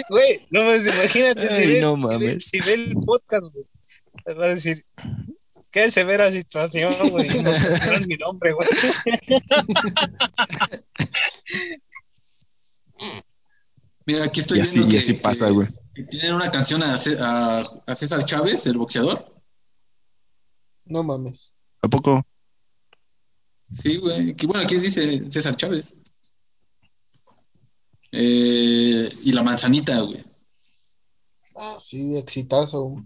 Speaker 5: Güey, no pues imagínate
Speaker 4: Ay,
Speaker 5: si, ve,
Speaker 4: no
Speaker 5: si ve-
Speaker 4: mames.
Speaker 5: si ve el podcast, güey. Te va a decir, qué severa situación, güey. No mencionas mi nombre, güey.
Speaker 3: Mira, aquí estoy
Speaker 4: Y así,
Speaker 3: viendo
Speaker 4: y
Speaker 3: que,
Speaker 4: así
Speaker 3: que-
Speaker 4: pasa, güey.
Speaker 3: tienen una canción a, Cé- a- a César Chávez, el boxeador.
Speaker 2: No mames.
Speaker 4: ¿A poco?
Speaker 3: Sí, güey. Que, bueno, aquí dice César Chávez. Eh, y la manzanita, güey.
Speaker 2: Ah, sí, exitazo.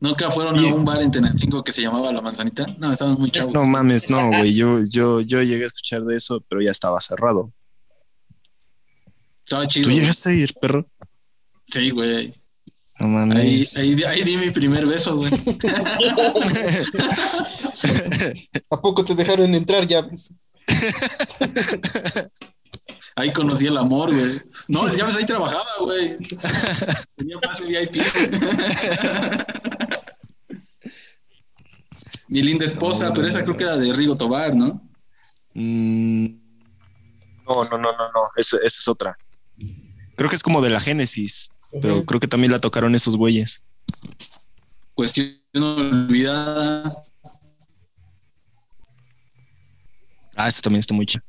Speaker 3: ¿Nunca fueron a un bar en Tenancingo que se llamaba La Manzanita? No, estaban muy chavos.
Speaker 4: No mames, no, güey. Yo, yo, yo llegué a escuchar de eso, pero ya estaba cerrado.
Speaker 3: Estaba chido.
Speaker 4: ¿Tú
Speaker 3: güey.
Speaker 4: llegaste a ir, perro?
Speaker 3: Sí, güey.
Speaker 4: No mames.
Speaker 3: Ahí, ahí, di- ahí di mi primer beso, güey.
Speaker 2: ¿A poco te dejaron entrar ya? ves?
Speaker 3: Ahí conocí el amor, güey. No, ya ves, ahí trabajaba, güey. Tenía pase VIP. Mi linda esposa,
Speaker 4: No,
Speaker 3: pero
Speaker 4: no,
Speaker 3: esa creo
Speaker 4: no.
Speaker 3: que era de Rigo Tobar, ¿no?
Speaker 4: Mm, no, no, no, no, no. Esa, esa es otra. Creo que es como de la Génesis, pero creo que también la tocaron esos güeyes.
Speaker 3: Cuestión olvidada.
Speaker 4: Ah, esa también está muy chida.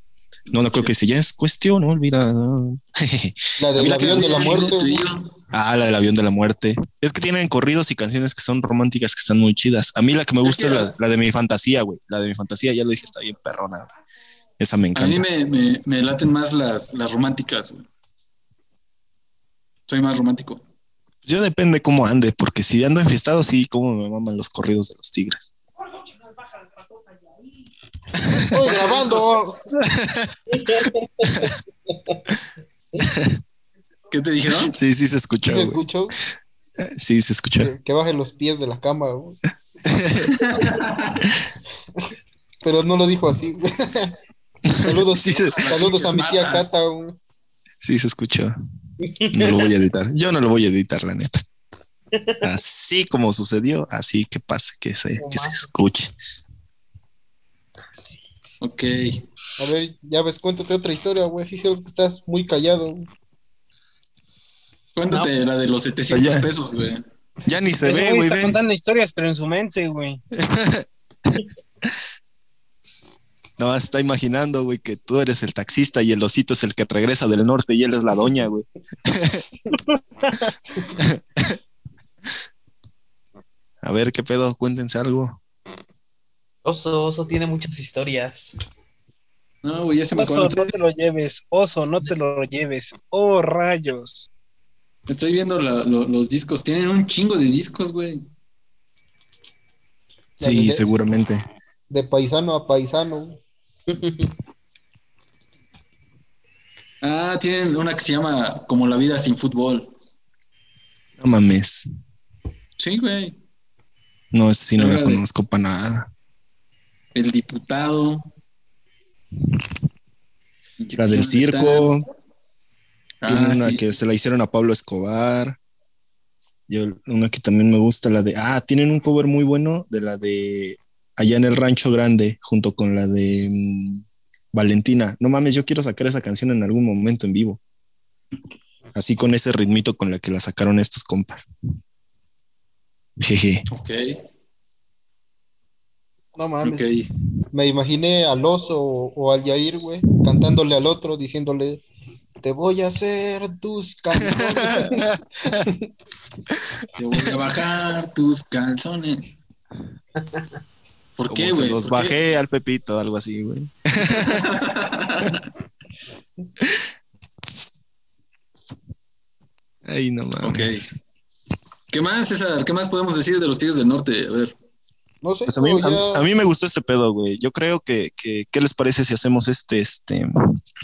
Speaker 4: No, no creo que sí. Ya es cuestión olvidada.
Speaker 2: La del
Speaker 3: Mira,
Speaker 2: avión de la muerte.
Speaker 4: Ah, la del avión de la muerte. Es que tienen corridos y canciones que son románticas que están muy chidas. A mí la que me
Speaker 3: Es
Speaker 4: gusta
Speaker 3: que-
Speaker 4: es la, la de mi fantasía, güey. La de mi fantasía, ya lo dije, está bien perrona. güey. Esa me
Speaker 3: A
Speaker 4: encanta.
Speaker 3: mí me, me, me laten más las, las románticas, güey. Soy más romántico.
Speaker 4: Yo depende cómo ande, porque si ando enfiestado, sí, como me maman los corridos de los tigres.
Speaker 2: Estoy grabando.
Speaker 3: ¿Qué te dijeron?
Speaker 4: Sí, sí se
Speaker 2: ¿Sí
Speaker 4: escuchó.
Speaker 2: se
Speaker 4: güey.
Speaker 2: escuchó?
Speaker 4: Sí, se escuchó.
Speaker 2: Que, que baje los pies de la cama. güey. Pero no lo dijo así. güey. Saludos,
Speaker 4: Sí, se-
Speaker 2: saludos a mi tía. Cata. güey.
Speaker 4: sí se escuchó. No lo voy a editar. Yo no lo voy a editar, la neta. Así como sucedió, así que pase, que se, que se escuche.
Speaker 3: Ok.
Speaker 2: A ver, ya ves, cuéntate otra historia, güey. Sí, sé que estás muy callado. güey.
Speaker 3: Cuéntate la de los 700
Speaker 4: Ya.
Speaker 3: pesos, güey.
Speaker 4: Ya ni se
Speaker 5: Ese
Speaker 4: ve,
Speaker 5: güey está contando historias, pero en su mente, güey.
Speaker 4: No, está imaginando, güey, que tú eres el taxista y el osito es el que regresa del norte y él es la doña, güey. A ver, ¿qué pedo? Cuéntense algo.
Speaker 7: Oso, Oso tiene muchas historias.
Speaker 3: No, güey, ya se me
Speaker 5: Oso, no te lo lleves. Oso, no te lo lleves. Oh, rayos.
Speaker 3: Estoy viendo la- lo- los discos. Tienen un chingo de discos, güey.
Speaker 4: Sí,
Speaker 2: de-
Speaker 4: seguramente.
Speaker 2: De paisano a paisano.
Speaker 3: Ah, tienen una que se llama Como la vida sin fútbol.
Speaker 4: No mames.
Speaker 3: Sí, güey.
Speaker 4: No, ese sí no la
Speaker 3: de-
Speaker 4: conozco para nada.
Speaker 3: El diputado.
Speaker 4: La del circo. Tienen
Speaker 3: Ah,
Speaker 4: una
Speaker 3: sí.
Speaker 4: que se la hicieron a Pablo Escobar. Yo, una que también me gusta, la de. Ah, tienen un cover muy bueno de la de Allá en el Rancho Grande, junto con la de mm, Valentina. No mames, yo quiero sacar esa canción en algún momento en vivo. Así con ese ritmito con la que la sacaron estos compas. Jeje.
Speaker 3: Ok,
Speaker 2: No mames. Me imaginé al oso o, o al Yair, güey, cantándole al otro, diciéndole, te voy a hacer tus calzones.
Speaker 3: Te voy a bajar tus calzones. ¿Por
Speaker 4: Como
Speaker 3: qué, güey?
Speaker 4: los bajé al Pepito, algo así, güey. Ay, no mames.
Speaker 3: ¿Qué más, César? ¿Qué más podemos decir de los Tigres del Norte? A ver.
Speaker 2: No sé,
Speaker 4: Pues a, mí, a a me gustó este pedo, güey. Yo creo que, que- ¿qué les parece si hacemos este, este,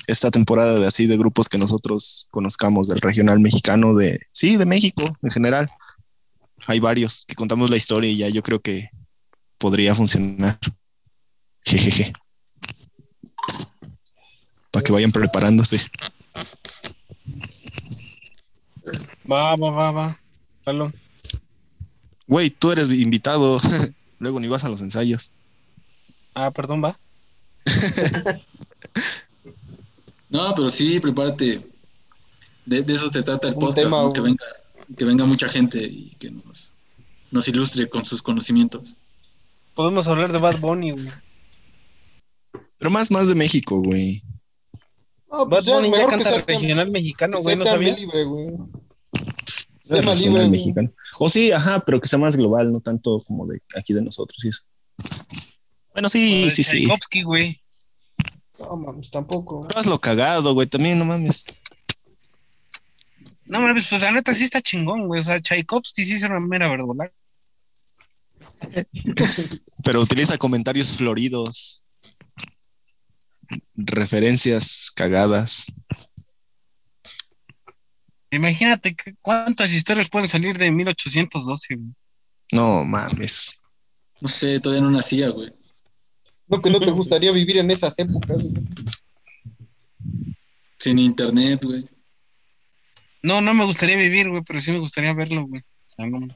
Speaker 4: esta temporada de así de grupos que nosotros conozcamos del regional mexicano, de, sí, de México en general? Hay varios que contamos la historia y ya yo creo que podría funcionar. Jejeje. Para que vayan preparándose.
Speaker 5: Va, va, va, va. Jalo.
Speaker 4: Güey, tú eres invitado. Luego ni vas a los ensayos.
Speaker 5: Ah, perdón, va.
Speaker 3: No, pero sí, prepárate. De, de eso se trata el
Speaker 2: Un
Speaker 3: podcast,
Speaker 2: tema,
Speaker 3: ¿no? que, venga, que venga mucha gente y que nos, nos ilustre con sus conocimientos.
Speaker 5: Podemos hablar de Bad Bunny, güey.
Speaker 4: Pero más, más de México, güey.
Speaker 2: No,
Speaker 5: Bad
Speaker 2: pues ya,
Speaker 5: Bunny ya
Speaker 2: que
Speaker 5: canta
Speaker 2: tem-
Speaker 5: regional mexicano,
Speaker 2: que
Speaker 5: güey, ¿no
Speaker 2: tema
Speaker 5: sabías?
Speaker 2: libre, güey. Tema libre,
Speaker 4: mexicano. O sí, ajá, pero que sea más global, no tanto como de aquí de nosotros y eso. Bueno, sí, sí, sí.
Speaker 5: Güey.
Speaker 2: No mames, tampoco.
Speaker 4: Pero hazlo cagado, güey, también, no mames.
Speaker 5: No mames, pues la neta sí está chingón, güey. O sea, Tchaikovsky sí es una mera verdolaga.
Speaker 4: Pero utiliza comentarios floridos. Referencias cagadas.
Speaker 5: Imagínate cuántas historias pueden salir de 1812, güey.
Speaker 4: No mames.
Speaker 3: No sé, todavía no nacía, güey.
Speaker 2: No que no te gustaría vivir en esas épocas. güey.
Speaker 3: Sin internet, güey.
Speaker 5: No, no me gustaría vivir, güey, pero sí me gustaría verlo, güey. O sea, no.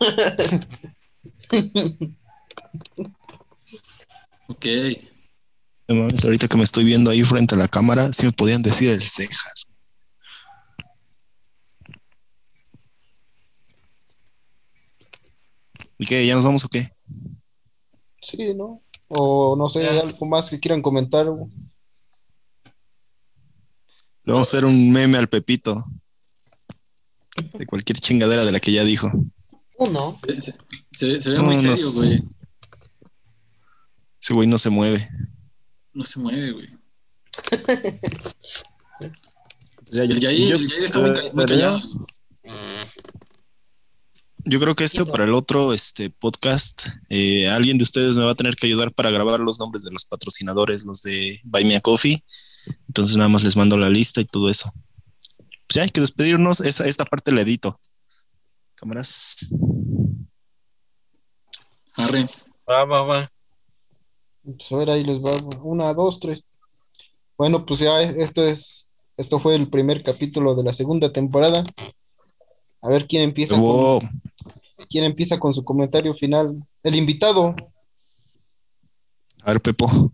Speaker 3: Ok.
Speaker 4: No mames, ahorita que me estoy viendo ahí frente a la cámara, sí me podían decir el cejas. ¿Y qué? ¿Ya nos vamos o qué?
Speaker 2: Sí, ¿no? O no sé,
Speaker 5: Ya.
Speaker 2: algo más que quieran comentar.
Speaker 4: Le vamos a hacer un meme al Pepito. De cualquier chingadera de la que ya dijo.
Speaker 7: Uno.
Speaker 3: Se, se- ve muy
Speaker 4: No,
Speaker 3: serio, güey.
Speaker 4: Ese güey no se mueve.
Speaker 3: No se mueve, güey.
Speaker 4: Ya,
Speaker 3: El Yair,
Speaker 4: yo-
Speaker 3: el Yair está muy, ca- muy callado.
Speaker 4: Yo creo que este para el otro este podcast, eh, alguien de ustedes me va a tener que ayudar para grabar los nombres de los patrocinadores, los de Buy Me a Coffee. Entonces nada más les mando la lista y todo eso. Pues ya hay que despedirnos. Esa, esta parte la edito. Cámaras.
Speaker 3: Arre.
Speaker 5: Va, va, va.
Speaker 2: Pues a ver, ahí les va. Una, dos, tres. Bueno, pues ya esto es, esto fue el primer capítulo de la segunda temporada. A ver quién empieza con, quién empieza con su comentario final. El invitado.
Speaker 4: A ver, Pepo.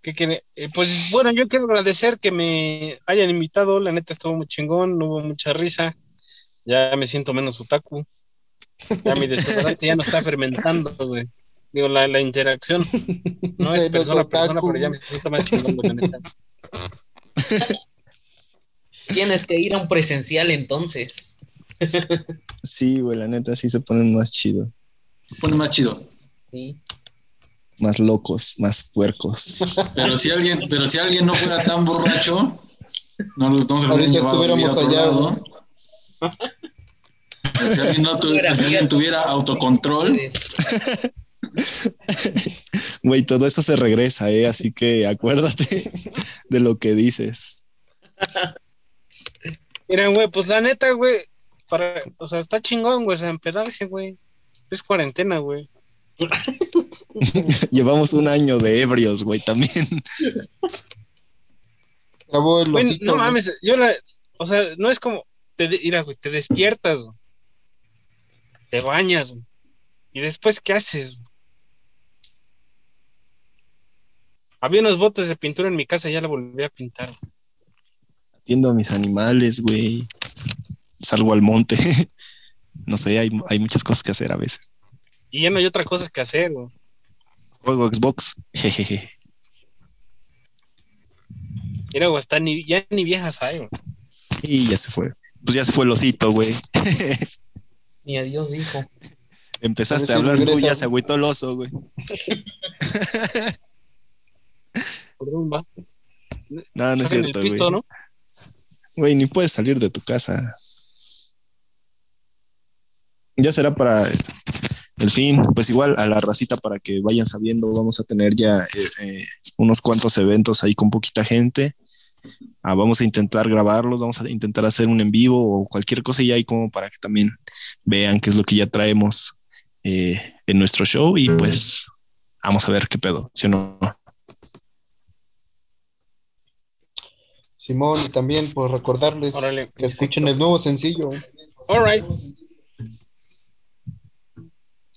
Speaker 5: ¿Qué quiere? Eh, pues bueno, yo quiero agradecer que me hayan invitado. La neta estuvo muy chingón, no hubo mucha risa. Ya me siento menos otaku. Ya mi desodorante ya no está fermentando, güey. Digo, la, la interacción no es persona a persona, pero ya me siento más chingón, güey, la neta.
Speaker 7: Tienes que ir a un presencial entonces.
Speaker 4: Sí, güey, la neta sí se ponen más chidos.
Speaker 3: Pone más chido.
Speaker 7: Sí.
Speaker 4: Más locos, más puercos.
Speaker 3: Pero si alguien, pero si alguien no fuera tan borracho, no, lo- no se
Speaker 2: Ahorita estuviéramos allá,
Speaker 3: lado. Si alguien, no tu- si alguien
Speaker 7: cierto.
Speaker 3: tuviera autocontrol.
Speaker 4: Güey, todo eso se regresa, ¿eh? Así que acuérdate de lo que dices.
Speaker 5: Miren, güey, pues la neta, güey, para, o sea, está chingón, güey, o sea, empedarse, güey. Es cuarentena, güey.
Speaker 4: Llevamos un año de ebrios, güey, también.
Speaker 2: El
Speaker 5: Güey,
Speaker 2: osito,
Speaker 5: no
Speaker 2: güey.
Speaker 5: mames, yo la, o sea, no es como, te, mira, güey, te despiertas, güey. te bañas, güey. y después, ¿qué haces? güey? Había unos botes de pintura en mi casa, ya la volví a pintar. güey.
Speaker 4: Atiendo a mis animales, güey. Salgo al monte. No sé, hay, hay muchas cosas que hacer a veces.
Speaker 5: Y ya no hay otra cosa que hacer, güey.
Speaker 4: Juego Xbox. Jejeje.
Speaker 5: Mira, güey, ni, ya ni viejas hay, güey.
Speaker 4: Y ya se fue. Pues ya se fue el osito, güey.
Speaker 7: Ni adiós dijo.
Speaker 4: Empezaste
Speaker 2: A
Speaker 4: hablar tú, ya se agüitó el oso, güey.
Speaker 5: ¿Por dónde va?
Speaker 4: No, no es cierto,
Speaker 5: pisto,
Speaker 4: güey.
Speaker 5: ¿no?
Speaker 4: Güey, ni puedes salir de tu casa. Ya será para el fin, pues igual a la racita para que vayan sabiendo, vamos a tener ya eh, eh, unos cuantos eventos ahí con poquita gente. Ah, vamos a intentar grabarlos, vamos a intentar hacer un en vivo o cualquier cosa y ahí como para que también vean qué es lo que ya traemos eh, en nuestro show y pues vamos a ver qué pedo, si o no.
Speaker 2: Simón, y también pues recordarles
Speaker 5: Órale,
Speaker 2: que escuchen el nuevo sencillo.
Speaker 5: All right.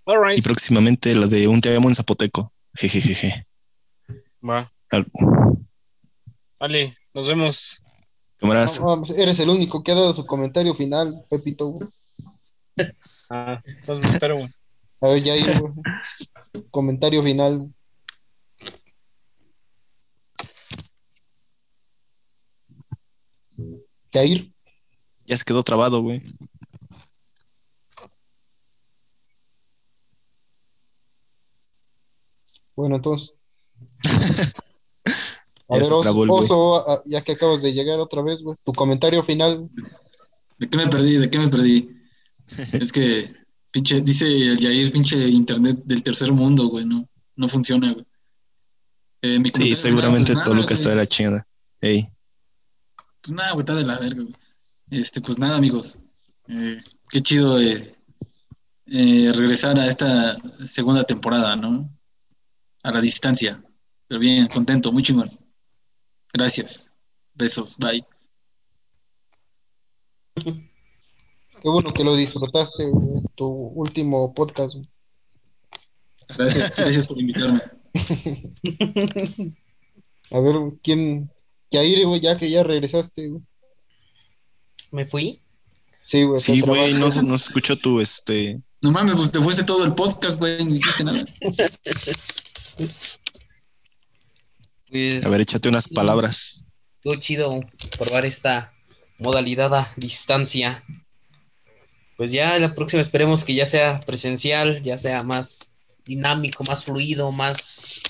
Speaker 5: All
Speaker 4: Y próximamente la de un te amo en zapoteco. Jejejeje.
Speaker 5: Va.
Speaker 4: Al-
Speaker 5: Vale, nos vemos.
Speaker 4: Cámaras.
Speaker 2: No, no, eres el único que ha dado su comentario final, Pepito.
Speaker 5: Ah, entonces me espero.
Speaker 2: A ver, ya güey. comentario final. Jair,
Speaker 4: Ya se quedó trabado, güey.
Speaker 2: bueno, entonces. A
Speaker 4: Ya
Speaker 2: ver, oso. Oso, ya que acabas de llegar otra vez, güey, tu comentario final.
Speaker 3: ¿De qué me perdí? ¿De qué me perdí? es que, pinche, dice el Jair, pinche internet del tercer mundo, güey, no, no funciona, güey. Eh,
Speaker 4: Sí, seguramente
Speaker 3: pues,
Speaker 4: todo lo que está de la chingada. Ey,
Speaker 3: Pues nada, güey, está de la verga, güey. Este, pues nada, amigos. Eh, qué chido eh, eh, regresar a esta segunda temporada, ¿no? A la distancia. Pero bien, contento, muy chingón. Gracias. Besos, bye.
Speaker 2: Qué bueno que lo disfrutaste, güey, tu último podcast. güey.
Speaker 3: Gracias, gracias por invitarme.
Speaker 2: A ver, ¿quién? Jair, güey, ya que ya regresaste, güey.
Speaker 7: ¿Me fui?
Speaker 2: Sí, güey.
Speaker 4: sí, güey, no, no se escuchó tu, este,
Speaker 3: No mames, pues te fuiste todo el podcast, güey, no dijiste nada.
Speaker 7: Pues
Speaker 4: a ver, échate unas palabras.
Speaker 7: estuvo chido probar esta modalidad a distancia. Pues ya la próxima esperemos que ya sea presencial, ya sea más dinámico, más fluido, más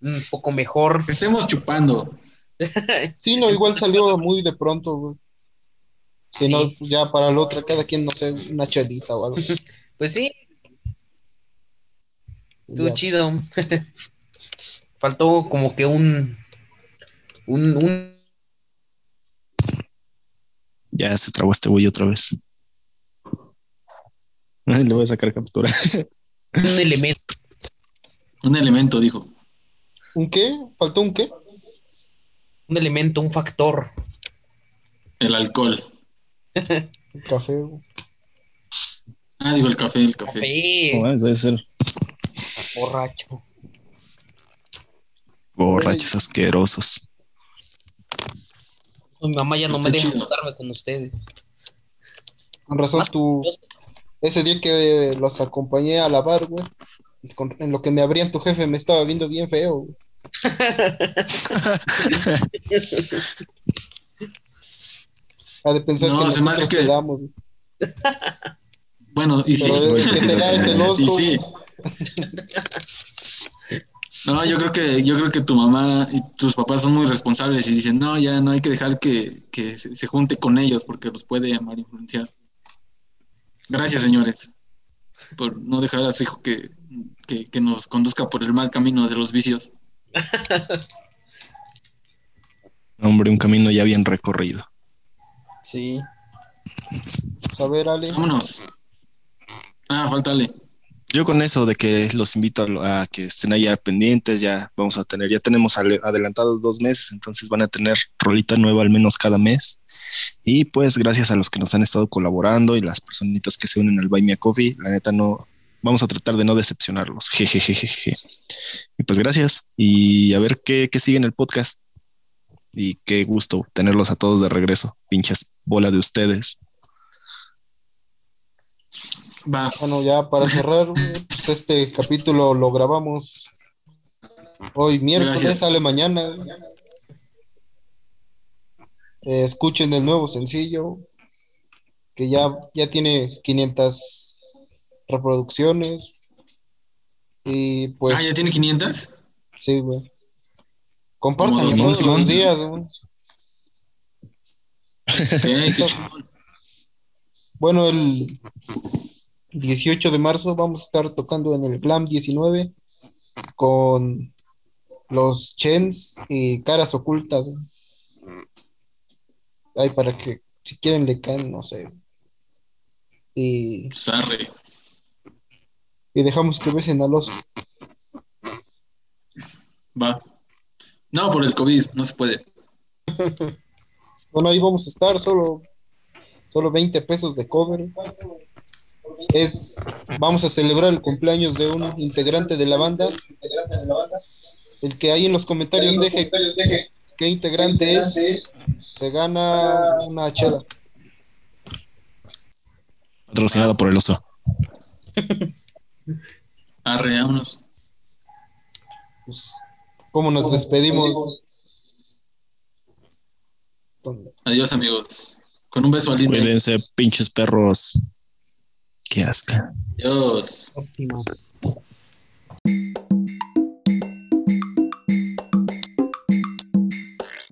Speaker 7: un poco mejor.
Speaker 3: Que estemos chupando.
Speaker 2: Sí, no, igual salió muy de pronto, güey. Si
Speaker 7: Sí.
Speaker 2: no, ya para la otra, cada quien, no sé, una chelita o algo.
Speaker 7: Pues sí, estuvo
Speaker 2: Ya.
Speaker 7: chido. Faltó como que un, un, un
Speaker 4: Ya se trabó este güey otra vez. Le voy a sacar captura.
Speaker 7: un elemento.
Speaker 3: Un elemento, dijo.
Speaker 2: ¿Un qué? ¿Faltó un qué?
Speaker 7: Un elemento, un factor.
Speaker 3: El alcohol.
Speaker 2: Un café, güey.
Speaker 3: Ah, digo el café, el café.
Speaker 7: Café,
Speaker 4: debe ser
Speaker 7: borracho.
Speaker 4: borrachos asquerosos.
Speaker 7: Mi mamá ya no me deja juntarme con ustedes.
Speaker 2: Con razón, tú, ese día que los acompañé a lavar, güey, con- en lo que me abrían tu jefe me estaba viendo bien feo, güey. Ha de pensar
Speaker 3: No,
Speaker 2: que
Speaker 3: se
Speaker 2: nosotros
Speaker 3: que-
Speaker 2: te damos.
Speaker 3: Bueno, y sí.
Speaker 2: El que te da es el oso.
Speaker 3: Y sí. No, yo creo que, yo creo que tu mamá y tus papás son muy responsables y dicen, no, ya no hay que dejar que, que se, se junte con ellos porque los puede mal influenciar. Gracias, señores, por no dejar a su hijo que, que, que nos conduzca por el mal camino de los vicios.
Speaker 4: Hombre, un camino ya bien recorrido.
Speaker 7: Sí.
Speaker 2: Pues, a ver, Ale.
Speaker 3: Vámonos. Ah, faltale.
Speaker 4: Yo con eso de que los invito a, a que estén ahí pendientes, ya vamos a tener, ya tenemos ale- adelantados dos meses, entonces van a tener rolita nueva al menos cada mes. Y pues gracias a los que nos han estado colaborando y las personitas que se unen al Buy Me a Coffee, la neta no, vamos a tratar de no decepcionarlos. Jejejeje. Y pues gracias y a ver qué, qué sigue en el podcast. Y qué gusto tenerlos a todos de regreso, pinches bola de ustedes.
Speaker 3: Va.
Speaker 2: Bueno, ya para cerrar, pues este capítulo lo grabamos hoy miércoles,
Speaker 3: Gracias.
Speaker 2: sale mañana. Eh, escuchen el nuevo sencillo, que ya, ya tiene 500 reproducciones. Y pues,
Speaker 3: ah, ya tiene 500.
Speaker 2: sí, güey. Compartan todos los días, güey. Bueno, el 18 de marzo vamos a estar tocando en el Glam 19 con los Chens y Caras Ocultas. Ahí para que si quieren le caen, no sé. Y,
Speaker 3: Pues, arre.
Speaker 2: Y dejamos que besen al oso.
Speaker 3: Va. No, por el COVID, no se puede.
Speaker 2: Bueno, ahí vamos a estar, solo, solo 20 pesos de cover. Es, vamos a celebrar el cumpleaños de un integrante de la banda. El que ahí en los comentarios deje qué integrante es, se gana una chela.
Speaker 4: Patrocinado por el oso.
Speaker 3: Arre, vámonos.
Speaker 2: Pues, ¿Cómo nos despedimos?
Speaker 3: Adiós, amigos. Con un beso al.
Speaker 4: Cuídense, pinches perros. Qué asca.
Speaker 3: Adiós.
Speaker 7: Óptimo.